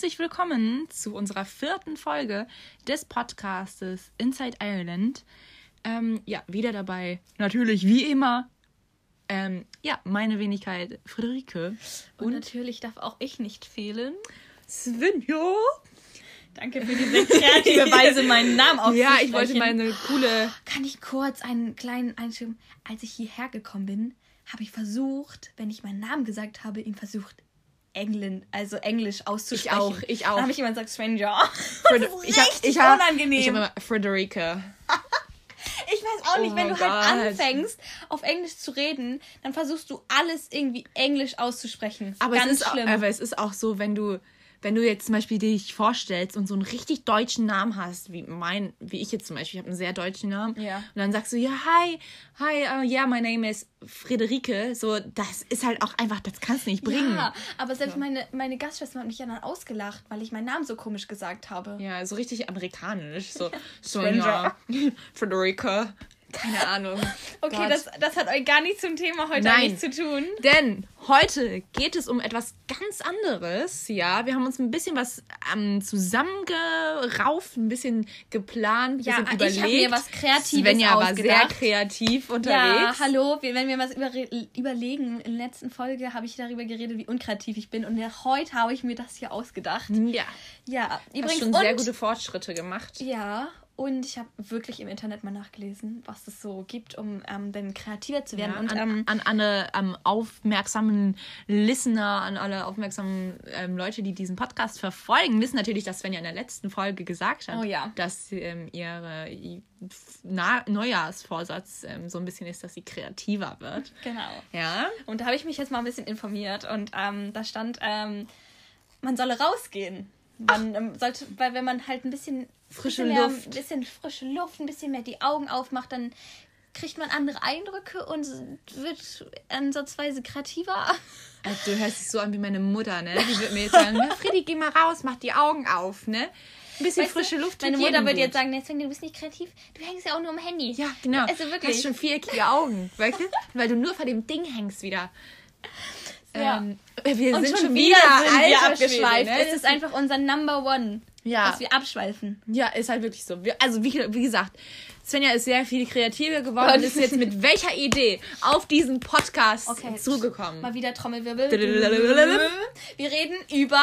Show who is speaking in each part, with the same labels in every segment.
Speaker 1: herzlich willkommen zu unserer vierten Folge des Podcastes Inside Ireland. Ähm, ja, wieder dabei, natürlich wie immer, ähm, ja, meine Wenigkeit Friederike.
Speaker 2: Und, und natürlich darf auch ich nicht fehlen.
Speaker 1: Svenja.
Speaker 2: Danke für diese kreative Weise, meinen Namen auszusprechen.
Speaker 1: Ja, ich wollte meine coole...
Speaker 2: Kann ich kurz einen kleinen Einschub... Als ich hierher gekommen bin, habe ich versucht, wenn ich meinen Namen gesagt habe, ihn versucht, England, also Englisch auszusprechen.
Speaker 1: Ich auch, ich auch.
Speaker 2: Dann habe ich immer gesagt, Stranger.
Speaker 1: Fred ich habe ich hab, unangenehm. Ich habe immer Frederica.
Speaker 2: ich weiß auch nicht, oh wenn du halt God. halt anfängst, auf Englisch zu reden, dann versuchst du alles irgendwie Englisch auszusprechen.
Speaker 1: Aber,
Speaker 2: Ganz
Speaker 1: es ist
Speaker 2: schlimm.
Speaker 1: Auch, aber es ist auch so, wenn du wenn du jetzt zum Beispiel dich vorstellst und so einen richtig deutschen Namen hast, wie mein, wie ich jetzt zum Beispiel, ich habe einen sehr deutschen Namen.
Speaker 2: Ja.
Speaker 1: Und dann sagst du, ja, hi, hi, uh, yeah, my name is Friederike. So, das ist halt auch einfach, das kannst du nicht bringen. Ja,
Speaker 2: aber selbst ja. meine, meine Gastschwester hat mich ja dann ausgelacht, weil ich meinen Namen so komisch gesagt habe.
Speaker 1: Ja, so richtig amerikanisch. So, so ja, Friederike. Keine Ahnung.
Speaker 2: Okay, das, das hat euch gar nichts zum Thema heute
Speaker 1: Nein,
Speaker 2: zu tun.
Speaker 1: Denn heute geht es um etwas ganz anderes. Ja, wir haben uns ein bisschen was ähm, zusammengerauft, ein bisschen geplant, ein
Speaker 2: ja,
Speaker 1: bisschen
Speaker 2: überlegt. Ich habe mir was Kreatives
Speaker 1: Svenja war sehr kreativ unterwegs. Ja,
Speaker 2: hallo, wenn wir was über, überlegen, in der letzten Folge habe ich darüber geredet, wie unkreativ ich bin. Und heute habe ich mir das hier ausgedacht.
Speaker 1: Ja.
Speaker 2: Ja,
Speaker 1: übrigens. Hast schon sehr gute Fortschritte gemacht.
Speaker 2: Ja, und ich habe wirklich im Internet mal nachgelesen, was es so gibt, um ähm, dann kreativer zu werden.
Speaker 1: Ja,
Speaker 2: und
Speaker 1: an,
Speaker 2: ähm,
Speaker 1: an alle ähm, aufmerksamen Listener, an alle aufmerksamen ähm, Leute, die diesen Podcast verfolgen, wissen natürlich, dass Svenja in der letzten Folge gesagt hat,
Speaker 2: oh, ja.
Speaker 1: dass ähm, ihre Na Neujahrsvorsatz ähm, so ein bisschen ist, dass sie kreativer wird.
Speaker 2: Genau.
Speaker 1: Ja.
Speaker 2: Und da habe ich mich jetzt mal ein bisschen informiert und da stand, man solle rausgehen. Man ähm, sollte, weil wenn man halt ein bisschen
Speaker 1: frische mehr, Luft,
Speaker 2: ein bisschen frische Luft, ein bisschen mehr die Augen aufmacht, dann kriegt man andere Eindrücke und wird ansatzweise kreativer.
Speaker 1: Also, du hörst dich so an wie meine Mutter, ne? Die wird mir jetzt sagen, Freddy, geh mal raus, mach die Augen auf, ne? Ein bisschen weißt frische Luft.
Speaker 2: Meine Mutter wird jetzt sagen, deswegen, du bist nicht kreativ, du hängst ja auch nur am Handy.
Speaker 1: Ja, genau.
Speaker 2: Also wirklich.
Speaker 1: Du hast schon viereckige Augen, weißt du? Weil du nur vor dem Ding hängst wieder.
Speaker 2: Ja. Ähm,
Speaker 1: wir
Speaker 2: und
Speaker 1: sind
Speaker 2: schon wieder, sind wir abgeschweift. Ne? Es ist einfach unser Number One,
Speaker 1: ja.
Speaker 2: dass wir abschweifen.
Speaker 1: Ja, ist halt wirklich so. Wir, also wie, wie gesagt, Svenja ist sehr viel kreativer geworden und ist jetzt mit welcher Idee auf diesen Podcast okay. zugekommen?
Speaker 2: Mal wieder Trommelwirbel. Wir reden über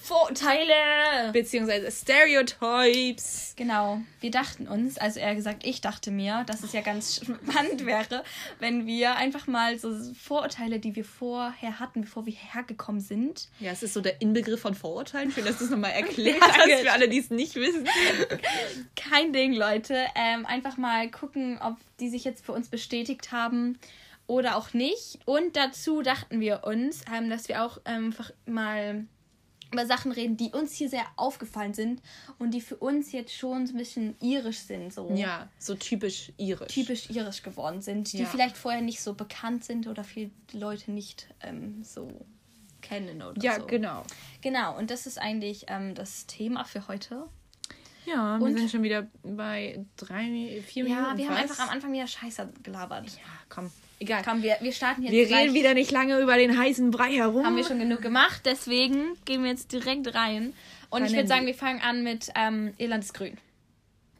Speaker 2: Vorurteile.
Speaker 1: Beziehungsweise Stereotypes.
Speaker 2: Genau. Wir dachten uns, also eher gesagt, ich dachte mir, dass es ja ganz spannend wäre, wenn wir einfach mal so Vorurteile, die wir vorher hatten, bevor wir hergekommen sind.
Speaker 1: Ja, es ist so der Inbegriff von Vorurteilen. Will, dass du es nochmal erklärt hast für alle, die es nicht wissen.
Speaker 2: Kein Ding, Leute. Ähm, einfach einfach mal gucken, ob die sich jetzt für uns bestätigt haben oder auch nicht. Und dazu dachten wir uns, ähm, dass wir auch einfach mal über Sachen reden, die uns hier sehr aufgefallen sind und die für uns jetzt schon so ein bisschen irisch sind. So.
Speaker 1: Ja, so typisch irisch.
Speaker 2: Typisch irisch geworden sind, die ja. vielleicht vorher nicht so bekannt sind oder viele Leute nicht ähm, so kennen oder
Speaker 1: ja,
Speaker 2: so.
Speaker 1: Ja, genau.
Speaker 2: Genau, und das ist eigentlich ähm, das Thema für heute.
Speaker 1: Ja, und wir sind schon wieder bei drei, vier Minuten.
Speaker 2: Ja, wir fast. haben einfach am Anfang wieder Scheiße gelabert.
Speaker 1: Ja, komm. Egal.
Speaker 2: Komm, wir, wir starten jetzt
Speaker 1: Wir gleich. reden wieder nicht lange über den heißen Brei herum.
Speaker 2: Haben wir schon genug gemacht, deswegen gehen wir jetzt direkt rein. Und ich würde sagen, wir fangen an mit ähm, Irland ist grün.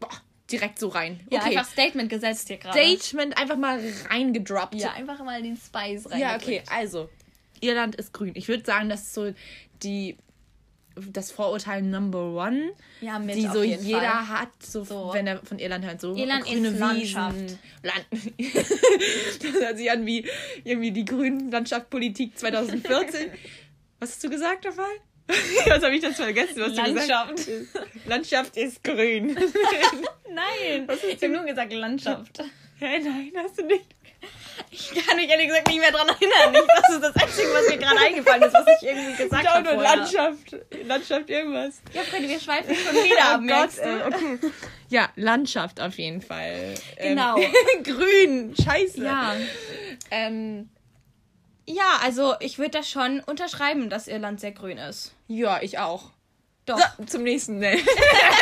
Speaker 1: Boah, direkt so rein.
Speaker 2: Ja, okay. einfach Statement gesetzt hier gerade.
Speaker 1: Statement einfach mal reingedroppt.
Speaker 2: Ja, einfach mal den Spice rein.
Speaker 1: Ja, okay, also. Irland ist grün. Ich würde sagen, das ist so die das Vorurteil Number One,
Speaker 2: ja, mit,
Speaker 1: die so jeder
Speaker 2: Fall.
Speaker 1: hat, so, so, wenn er von Irland hört, so
Speaker 2: Irland
Speaker 1: grüne
Speaker 2: ist Landschaft.
Speaker 1: Wiesen, Land. das hört sich an wie irgendwie die grünen Landschaftspolitik 2014. was hast du gesagt dabei? Was habe ich das vergessen? Was
Speaker 2: Landschaft.
Speaker 1: Landschaft ist grün.
Speaker 2: nein, ich habe nur gesagt Landschaft.
Speaker 1: Hey, nein, hast du nicht.
Speaker 2: Ich kann mich ehrlich gesagt nicht mehr daran erinnern. Ich, das ist das Einzige, was mir gerade eingefallen ist, was ich irgendwie gesagt habe.
Speaker 1: Ich nur Landschaft. Landschaft irgendwas.
Speaker 2: Ja, Freddy, wir schweifen schon wieder ab.
Speaker 1: Oh Gott, ey, okay. Ja, Landschaft auf jeden Fall.
Speaker 2: Genau.
Speaker 1: Ähm, grün, scheiße.
Speaker 2: Ja.
Speaker 1: Ähm,
Speaker 2: ja, also ich würde das schon unterschreiben, dass Irland sehr grün ist.
Speaker 1: Ja, ich auch.
Speaker 2: Doch.
Speaker 1: So, zum nächsten. Nee.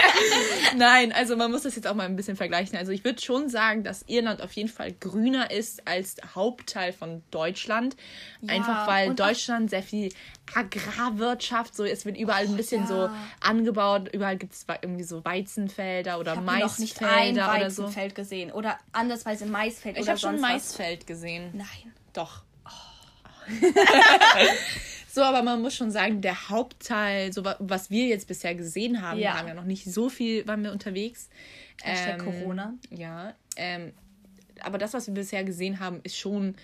Speaker 1: Nein, also man muss das jetzt auch mal ein bisschen vergleichen. Also ich würde schon sagen, dass Irland auf jeden Fall grüner ist als der Hauptteil von Deutschland. Einfach weil Deutschland sehr viel Agrarwirtschaft, so es wird überall ein bisschen
Speaker 2: ja.
Speaker 1: so angebaut. Überall gibt es irgendwie so Weizenfelder oder
Speaker 2: Ich habe noch nicht ein
Speaker 1: Maisfelder oder so.
Speaker 2: Weizenfeld gesehen. Oder andersweise Maisfeld
Speaker 1: Ich
Speaker 2: oder
Speaker 1: habe schon
Speaker 2: sonst was.
Speaker 1: Maisfeld gesehen.
Speaker 2: Nein.
Speaker 1: Doch. so, aber man muss schon sagen, der Hauptteil, so wa- was wir jetzt bisher gesehen haben,
Speaker 2: Ja.
Speaker 1: wir haben ja noch nicht so viel, waren wir unterwegs.
Speaker 2: Hashtag Corona.
Speaker 1: Ja. Ähm, aber das, was wir bisher gesehen haben, ist schon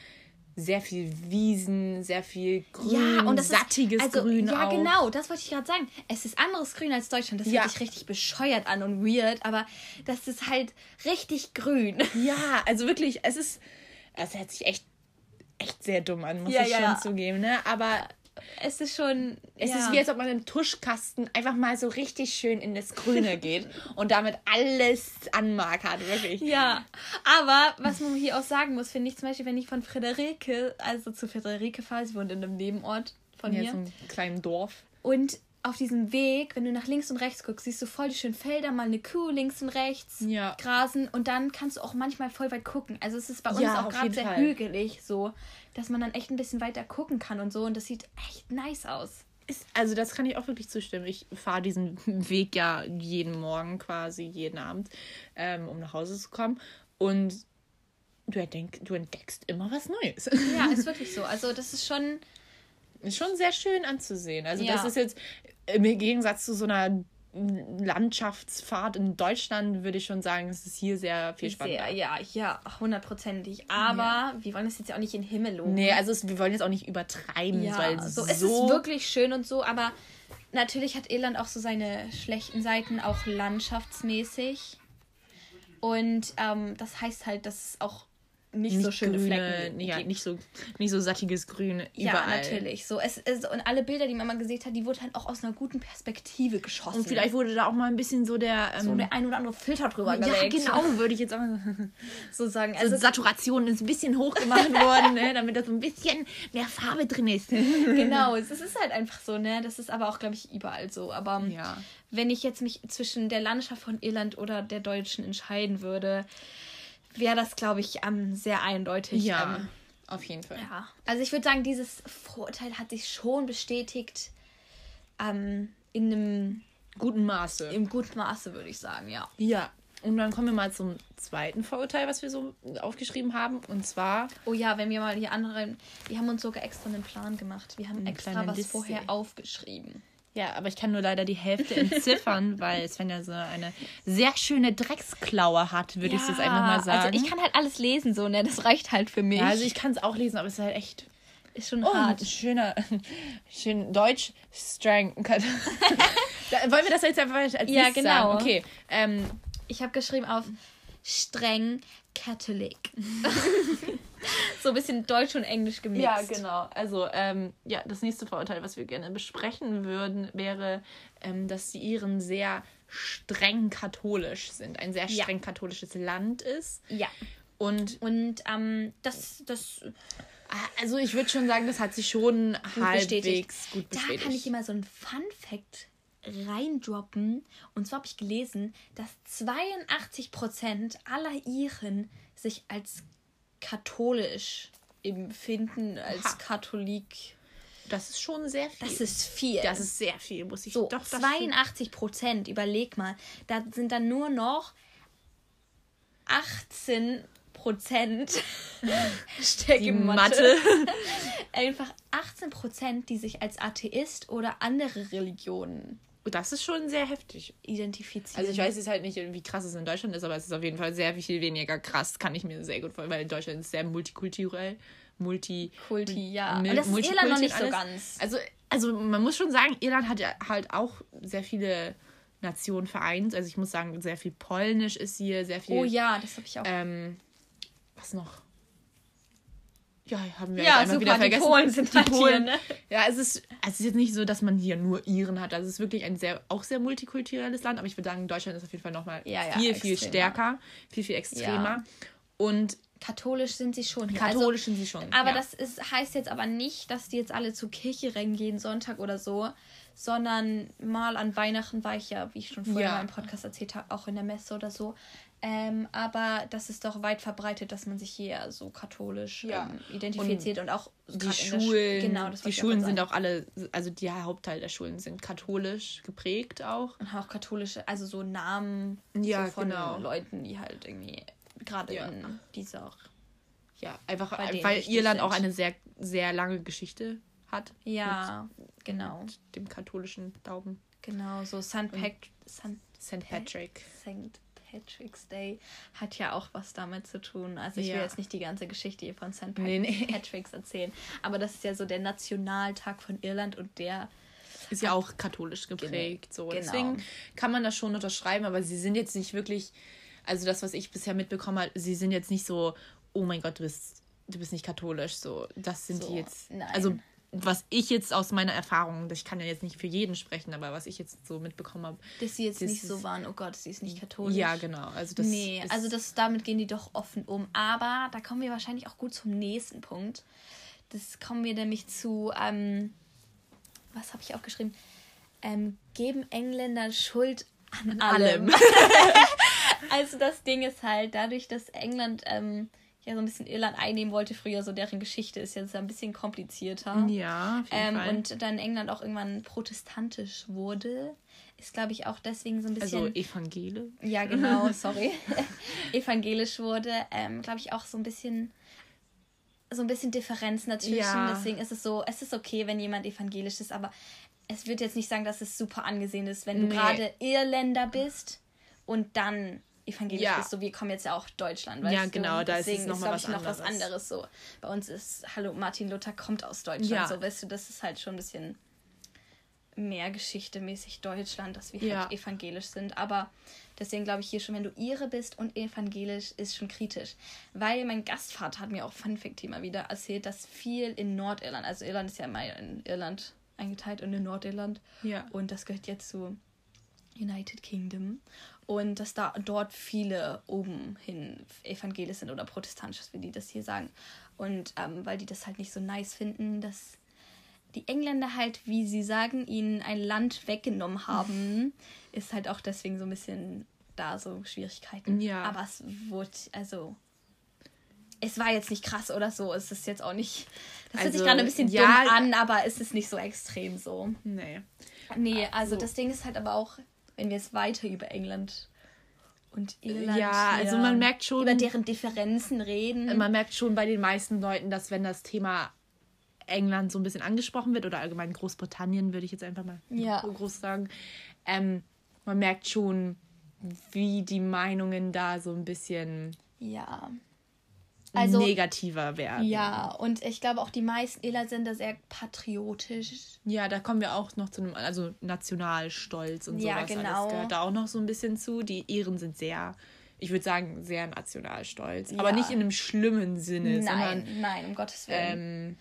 Speaker 1: sehr viel Wiesen, sehr viel Grün,
Speaker 2: Ja, und das
Speaker 1: sattiges
Speaker 2: ist, also,
Speaker 1: Grün
Speaker 2: Ja,
Speaker 1: auch.
Speaker 2: genau, das wollte ich gerade sagen. Es ist anderes Grün als Deutschland. Das
Speaker 1: Ja.
Speaker 2: hört sich richtig bescheuert an und weird, aber das ist halt richtig grün.
Speaker 1: Ja, also wirklich, es ist, es hört sich echt, echt sehr dumm an, muss
Speaker 2: Ja,
Speaker 1: ich
Speaker 2: ja,
Speaker 1: schon zugeben, ne? Aber
Speaker 2: Es ist schon.
Speaker 1: Es
Speaker 2: ja.
Speaker 1: ist wie, als ob man im Tuschkasten einfach mal so richtig schön in das Grüne geht und damit alles anmark hat, wirklich.
Speaker 2: Ja, aber was man hier auch sagen muss, finde ich zum Beispiel, wenn ich von Friederike, also zu Friederike fahre, sie wohnt in einem Nebenort von
Speaker 1: Hier
Speaker 2: mir.
Speaker 1: so einem kleinen Dorf.
Speaker 2: Und auf diesem Weg, wenn du nach links und rechts guckst, siehst du voll die schönen Felder, mal eine Kuh links und rechts
Speaker 1: Ja.
Speaker 2: grasen und dann kannst du auch manchmal voll weit gucken. Also es ist bei uns
Speaker 1: Ja,
Speaker 2: auch gerade sehr
Speaker 1: Fall.
Speaker 2: hügelig so, dass man dann echt ein bisschen weiter gucken kann und so und das sieht echt nice aus.
Speaker 1: Ist, also das kann ich auch wirklich zustimmen. Ich fahre diesen Weg ja jeden Morgen quasi, jeden Abend, ähm, um nach Hause zu kommen. Und du, entdeck, du entdeckst immer was Neues.
Speaker 2: Ja, ist wirklich so. Also das ist schon
Speaker 1: Ist schon sehr schön anzusehen. Also das
Speaker 2: Ja.
Speaker 1: ist jetzt im Gegensatz zu so einer Landschaftsfahrt in Deutschland, würde ich schon sagen, es ist hier sehr viel spannender.
Speaker 2: sehr, ja, ja, hundertprozentig. Aber wir wollen das jetzt ja auch nicht in den Himmel loben.
Speaker 1: Nee, also es, wir wollen jetzt auch nicht übertreiben,
Speaker 2: Ja,
Speaker 1: weil
Speaker 2: so,
Speaker 1: so,
Speaker 2: es ist wirklich schön und so, aber natürlich hat Irland auch so seine schlechten Seiten, auch landschaftsmäßig. Und ähm, das heißt halt, dass es auch nicht, so schöne
Speaker 1: grüne,
Speaker 2: Flecken
Speaker 1: ja,
Speaker 2: gibt.
Speaker 1: nicht so nicht so sattiges Grün
Speaker 2: ja,
Speaker 1: überall.
Speaker 2: natürlich. So, es, es, und alle Bilder, die man mal gesehen hat, die wurden halt auch aus einer guten Perspektive geschossen.
Speaker 1: Und vielleicht wurde da auch mal ein bisschen so der, ähm,
Speaker 2: so der ein oder andere Filter drüber
Speaker 1: ja,
Speaker 2: gelegt.
Speaker 1: genau, würde ich jetzt auch
Speaker 2: So sagen.
Speaker 1: also
Speaker 2: Also,
Speaker 1: Saturation ist ein bisschen hoch gemacht worden, ne, damit da so ein bisschen mehr Farbe drin ist.
Speaker 2: genau, es ist halt einfach so, ne? Das ist aber auch, glaube ich, überall so. Aber
Speaker 1: Ja.
Speaker 2: wenn ich jetzt mich zwischen der Landschaft von Irland oder der deutschen entscheiden würde, wäre das, glaube ich, ähm, sehr eindeutig.
Speaker 1: Ja,
Speaker 2: Ähm,
Speaker 1: auf jeden Fall.
Speaker 2: ja. Also ich würde sagen, dieses Vorurteil hat sich schon bestätigt ähm, in einem
Speaker 1: Guten Maße.
Speaker 2: im guten Maße, würde ich sagen, ja.
Speaker 1: Ja. Und dann kommen wir mal zum zweiten Vorurteil, was wir so aufgeschrieben haben. Und zwar,
Speaker 2: Oh ja, wenn wir mal die anderen, wir haben uns sogar extra einen Plan gemacht. Wir haben extra was
Speaker 1: Liste.
Speaker 2: vorher aufgeschrieben.
Speaker 1: Ja, aber ich kann nur leider die Hälfte entziffern, weil Svenja so eine sehr schöne Drecksklaue hat, würde ich es jetzt einfach mal sagen.
Speaker 2: Also ich kann halt alles lesen, so, ne? Das reicht halt für mich.
Speaker 1: ja, also ich kann es auch lesen, aber es ist halt echt
Speaker 2: ist schon
Speaker 1: Oh,
Speaker 2: hart.
Speaker 1: schöner, schön Deutsch, streng. da, wollen wir das jetzt einfach als
Speaker 2: Ja, genau.
Speaker 1: Sagen? Okay, ähm,
Speaker 2: Ich habe geschrieben auf streng Catholic. so ein bisschen Deutsch und Englisch gemixt.
Speaker 1: ja, genau. Also, ähm, ja, das nächste Vorurteil, was wir gerne besprechen würden, wäre, ähm, dass die Iren sehr streng katholisch sind. Ein sehr
Speaker 2: Ja.
Speaker 1: streng katholisches Land ist.
Speaker 2: Ja.
Speaker 1: Und
Speaker 2: Und ähm, das, das,
Speaker 1: ah, also ich würde schon sagen, das hat sich schon halbwegs
Speaker 2: bestätigt.
Speaker 1: gut
Speaker 2: da
Speaker 1: bestätigt.
Speaker 2: kann ich immer so ein Fun Fact reindroppen. Und zwar habe ich gelesen, dass 82% aller Iren sich als katholisch empfinden, als
Speaker 1: Ha.
Speaker 2: Katholik.
Speaker 1: das ist schon sehr viel.
Speaker 2: Das ist viel.
Speaker 1: das ist sehr viel, muss ich
Speaker 2: So,
Speaker 1: doch das
Speaker 2: 82 Prozent, überleg mal. Da sind dann nur noch 18 Prozent. In
Speaker 1: Mathe.
Speaker 2: Einfach 18 Prozent, die sich als Atheist oder andere Religionen
Speaker 1: Das ist schon sehr heftig.
Speaker 2: identifizieren.
Speaker 1: Also ich weiß jetzt halt nicht, wie krass es in Deutschland ist, aber es ist auf jeden Fall sehr viel weniger krass. Kann ich mir sehr gut vorstellen, weil Deutschland ist sehr multikulturell. Multi.
Speaker 2: Kulti, ja.
Speaker 1: Mil-
Speaker 2: Und das ist Irland noch nicht so ganz.
Speaker 1: Also, also man muss schon sagen, Irland hat ja halt auch sehr viele Nationen vereint. Also ich muss sagen, sehr viel Polnisch ist hier, sehr viel.
Speaker 2: Oh ja, das habe ich auch.
Speaker 1: Ähm, was noch? Ja, haben wir
Speaker 2: Ja,
Speaker 1: jetzt
Speaker 2: super,
Speaker 1: wieder
Speaker 2: die
Speaker 1: vergessen.
Speaker 2: Polen sind halt hier, ne?
Speaker 1: Ja, es ist, es ist jetzt nicht so, dass man hier nur Iren hat. Also es ist wirklich ein sehr, auch sehr multikulturelles Land, aber ich würde sagen, Deutschland ist auf jeden Fall nochmal
Speaker 2: Ja, ja,
Speaker 1: viel, viel
Speaker 2: extremer.
Speaker 1: stärker, viel, viel extremer. Und
Speaker 2: Katholisch sind sie schon. hier.
Speaker 1: Katholisch sind sie schon,
Speaker 2: Aber
Speaker 1: ja.
Speaker 2: das ist, heißt jetzt aber nicht, dass die jetzt alle zur Kirche rennen jeden Sonntag oder so, sondern mal an Weihnachten war ich ja, wie ich schon vorher
Speaker 1: Ja.
Speaker 2: mal im Podcast erzählt habe, auch in der Messe oder so. Ähm, aber das ist doch weit verbreitet, dass man sich hier so katholisch
Speaker 1: Ja.
Speaker 2: ähm, identifiziert und, auch
Speaker 1: die Schulen,
Speaker 2: genau, das
Speaker 1: die
Speaker 2: auch
Speaker 1: Schulen sind auch alle, also der Hauptteil der Schulen sind katholisch geprägt auch.
Speaker 2: Und auch katholische, also so Namen
Speaker 1: Ja,
Speaker 2: so von
Speaker 1: genau.
Speaker 2: Leuten, die halt irgendwie gerade
Speaker 1: Ja.
Speaker 2: in dieser.
Speaker 1: Ja, einfach weil Irland
Speaker 2: sind.
Speaker 1: auch eine sehr, sehr lange Geschichte hat.
Speaker 2: Ja, genau.
Speaker 1: Mit dem katholischen Glauben.
Speaker 2: Genau, so St. Pat St.
Speaker 1: St. Patrick.
Speaker 2: St. Patrick's Day hat ja auch was damit zu tun. Also ich will
Speaker 1: Ja.
Speaker 2: jetzt nicht die ganze Geschichte hier von St.
Speaker 1: Nee, nee.
Speaker 2: Patrick's erzählen, aber das ist ja so der Nationaltag von Irland und der
Speaker 1: Ist ja auch katholisch geprägt. So.
Speaker 2: Genau.
Speaker 1: Deswegen kann man das schon unterschreiben, aber sie sind jetzt nicht wirklich, also das, was ich bisher mitbekommen habe, sie sind jetzt nicht so, oh mein Gott, du bist, du bist nicht katholisch. So, das sind
Speaker 2: So,
Speaker 1: die jetzt.
Speaker 2: nein.
Speaker 1: Also was ich jetzt aus meiner Erfahrung, ich kann ja jetzt nicht für jeden sprechen, aber was ich jetzt so mitbekommen habe.
Speaker 2: dass sie jetzt
Speaker 1: Das
Speaker 2: nicht so waren, oh Gott, sie ist nicht katholisch.
Speaker 1: Ja, genau. Also das
Speaker 2: nee, also das, damit gehen die doch offen um. Aber da kommen wir wahrscheinlich auch gut zum nächsten Punkt. Das kommen wir nämlich zu, ähm, was habe ich aufgeschrieben? Ähm, geben Engländer Schuld an allem.
Speaker 1: allem.
Speaker 2: also das Ding ist halt, dadurch, dass England ähm, ja so ein bisschen Irland einnehmen wollte früher, so deren Geschichte ist jetzt ein bisschen komplizierter.
Speaker 1: Ja, auf jeden
Speaker 2: Ähm,
Speaker 1: Fall.
Speaker 2: und dann England auch irgendwann protestantisch wurde, ist glaube ich auch deswegen so ein bisschen
Speaker 1: also Evangele.
Speaker 2: ja, genau, sorry, evangelisch wurde, ähm, glaube ich auch so ein bisschen so ein bisschen Differenzen dazwischen.
Speaker 1: Ja.
Speaker 2: Deswegen ist es so, es ist okay, wenn jemand evangelisch ist, aber es wird jetzt nicht sagen, dass es super angesehen ist, wenn du
Speaker 1: Nee.
Speaker 2: gerade Irländer bist und dann evangelisch
Speaker 1: Ja.
Speaker 2: bist. So, wir kommen jetzt ja auch Deutschland, weißt
Speaker 1: Ja,
Speaker 2: du?
Speaker 1: genau, da ist es
Speaker 2: Deswegen
Speaker 1: noch mal
Speaker 2: glaub
Speaker 1: was
Speaker 2: ich, noch was
Speaker 1: anderes.
Speaker 2: so. Bei uns ist, hallo, Martin Luther kommt aus Deutschland,
Speaker 1: Ja.
Speaker 2: so, weißt du, das ist halt schon ein bisschen mehr geschichtemäßig Deutschland, dass wir
Speaker 1: Ja.
Speaker 2: halt evangelisch sind. Aber deswegen glaube ich hier schon, wenn du Ire bist und evangelisch, ist schon kritisch. Weil mein Gastvater hat mir auch Fun Fact Thema wieder erzählt, dass viel in Nordirland, also Irland ist ja mal in Irland eingeteilt und in Nordirland.
Speaker 1: Ja.
Speaker 2: Und das gehört jetzt zu United Kingdom. Und dass da dort viele oben hin evangelisch sind oder protestantisch, wie die das hier sagen. Und ähm, weil die das halt nicht so nice finden, dass die Engländer halt, wie sie sagen, ihnen ein Land weggenommen haben, ist halt auch deswegen so ein bisschen da so Schwierigkeiten.
Speaker 1: Ja.
Speaker 2: Aber es wurde, also. Es war jetzt nicht krass oder so. Es ist jetzt auch nicht. Das hört sich
Speaker 1: Also,
Speaker 2: gerade ein bisschen
Speaker 1: ja,
Speaker 2: dumm an, aber es ist nicht so extrem so.
Speaker 1: Nee.
Speaker 2: Nee, also
Speaker 1: so.
Speaker 2: das Ding ist halt aber auch, wenn wir jetzt weiter über England und Irland
Speaker 1: Ja, also man merkt schon-
Speaker 2: über deren Differenzen reden.
Speaker 1: Man merkt schon bei den meisten Leuten, dass wenn das Thema England so ein bisschen angesprochen wird oder allgemein Großbritannien, würde ich jetzt einfach mal
Speaker 2: Ja.
Speaker 1: groß sagen, ähm, man merkt schon, wie die Meinungen da so ein bisschen
Speaker 2: ja. Also
Speaker 1: negativer werden.
Speaker 2: ja, und ich glaube auch die meisten Irland sind da sehr patriotisch.
Speaker 1: Ja, da kommen wir auch noch zu einem, also Nationalstolz und
Speaker 2: Ja,
Speaker 1: sowas
Speaker 2: genau.
Speaker 1: alles gehört da auch noch so ein bisschen zu. Die Iren sind sehr, ich würde sagen, sehr nationalstolz.
Speaker 2: Ja.
Speaker 1: Aber nicht in einem schlimmen Sinne,
Speaker 2: Nein,
Speaker 1: sondern
Speaker 2: nein, um Gottes Willen.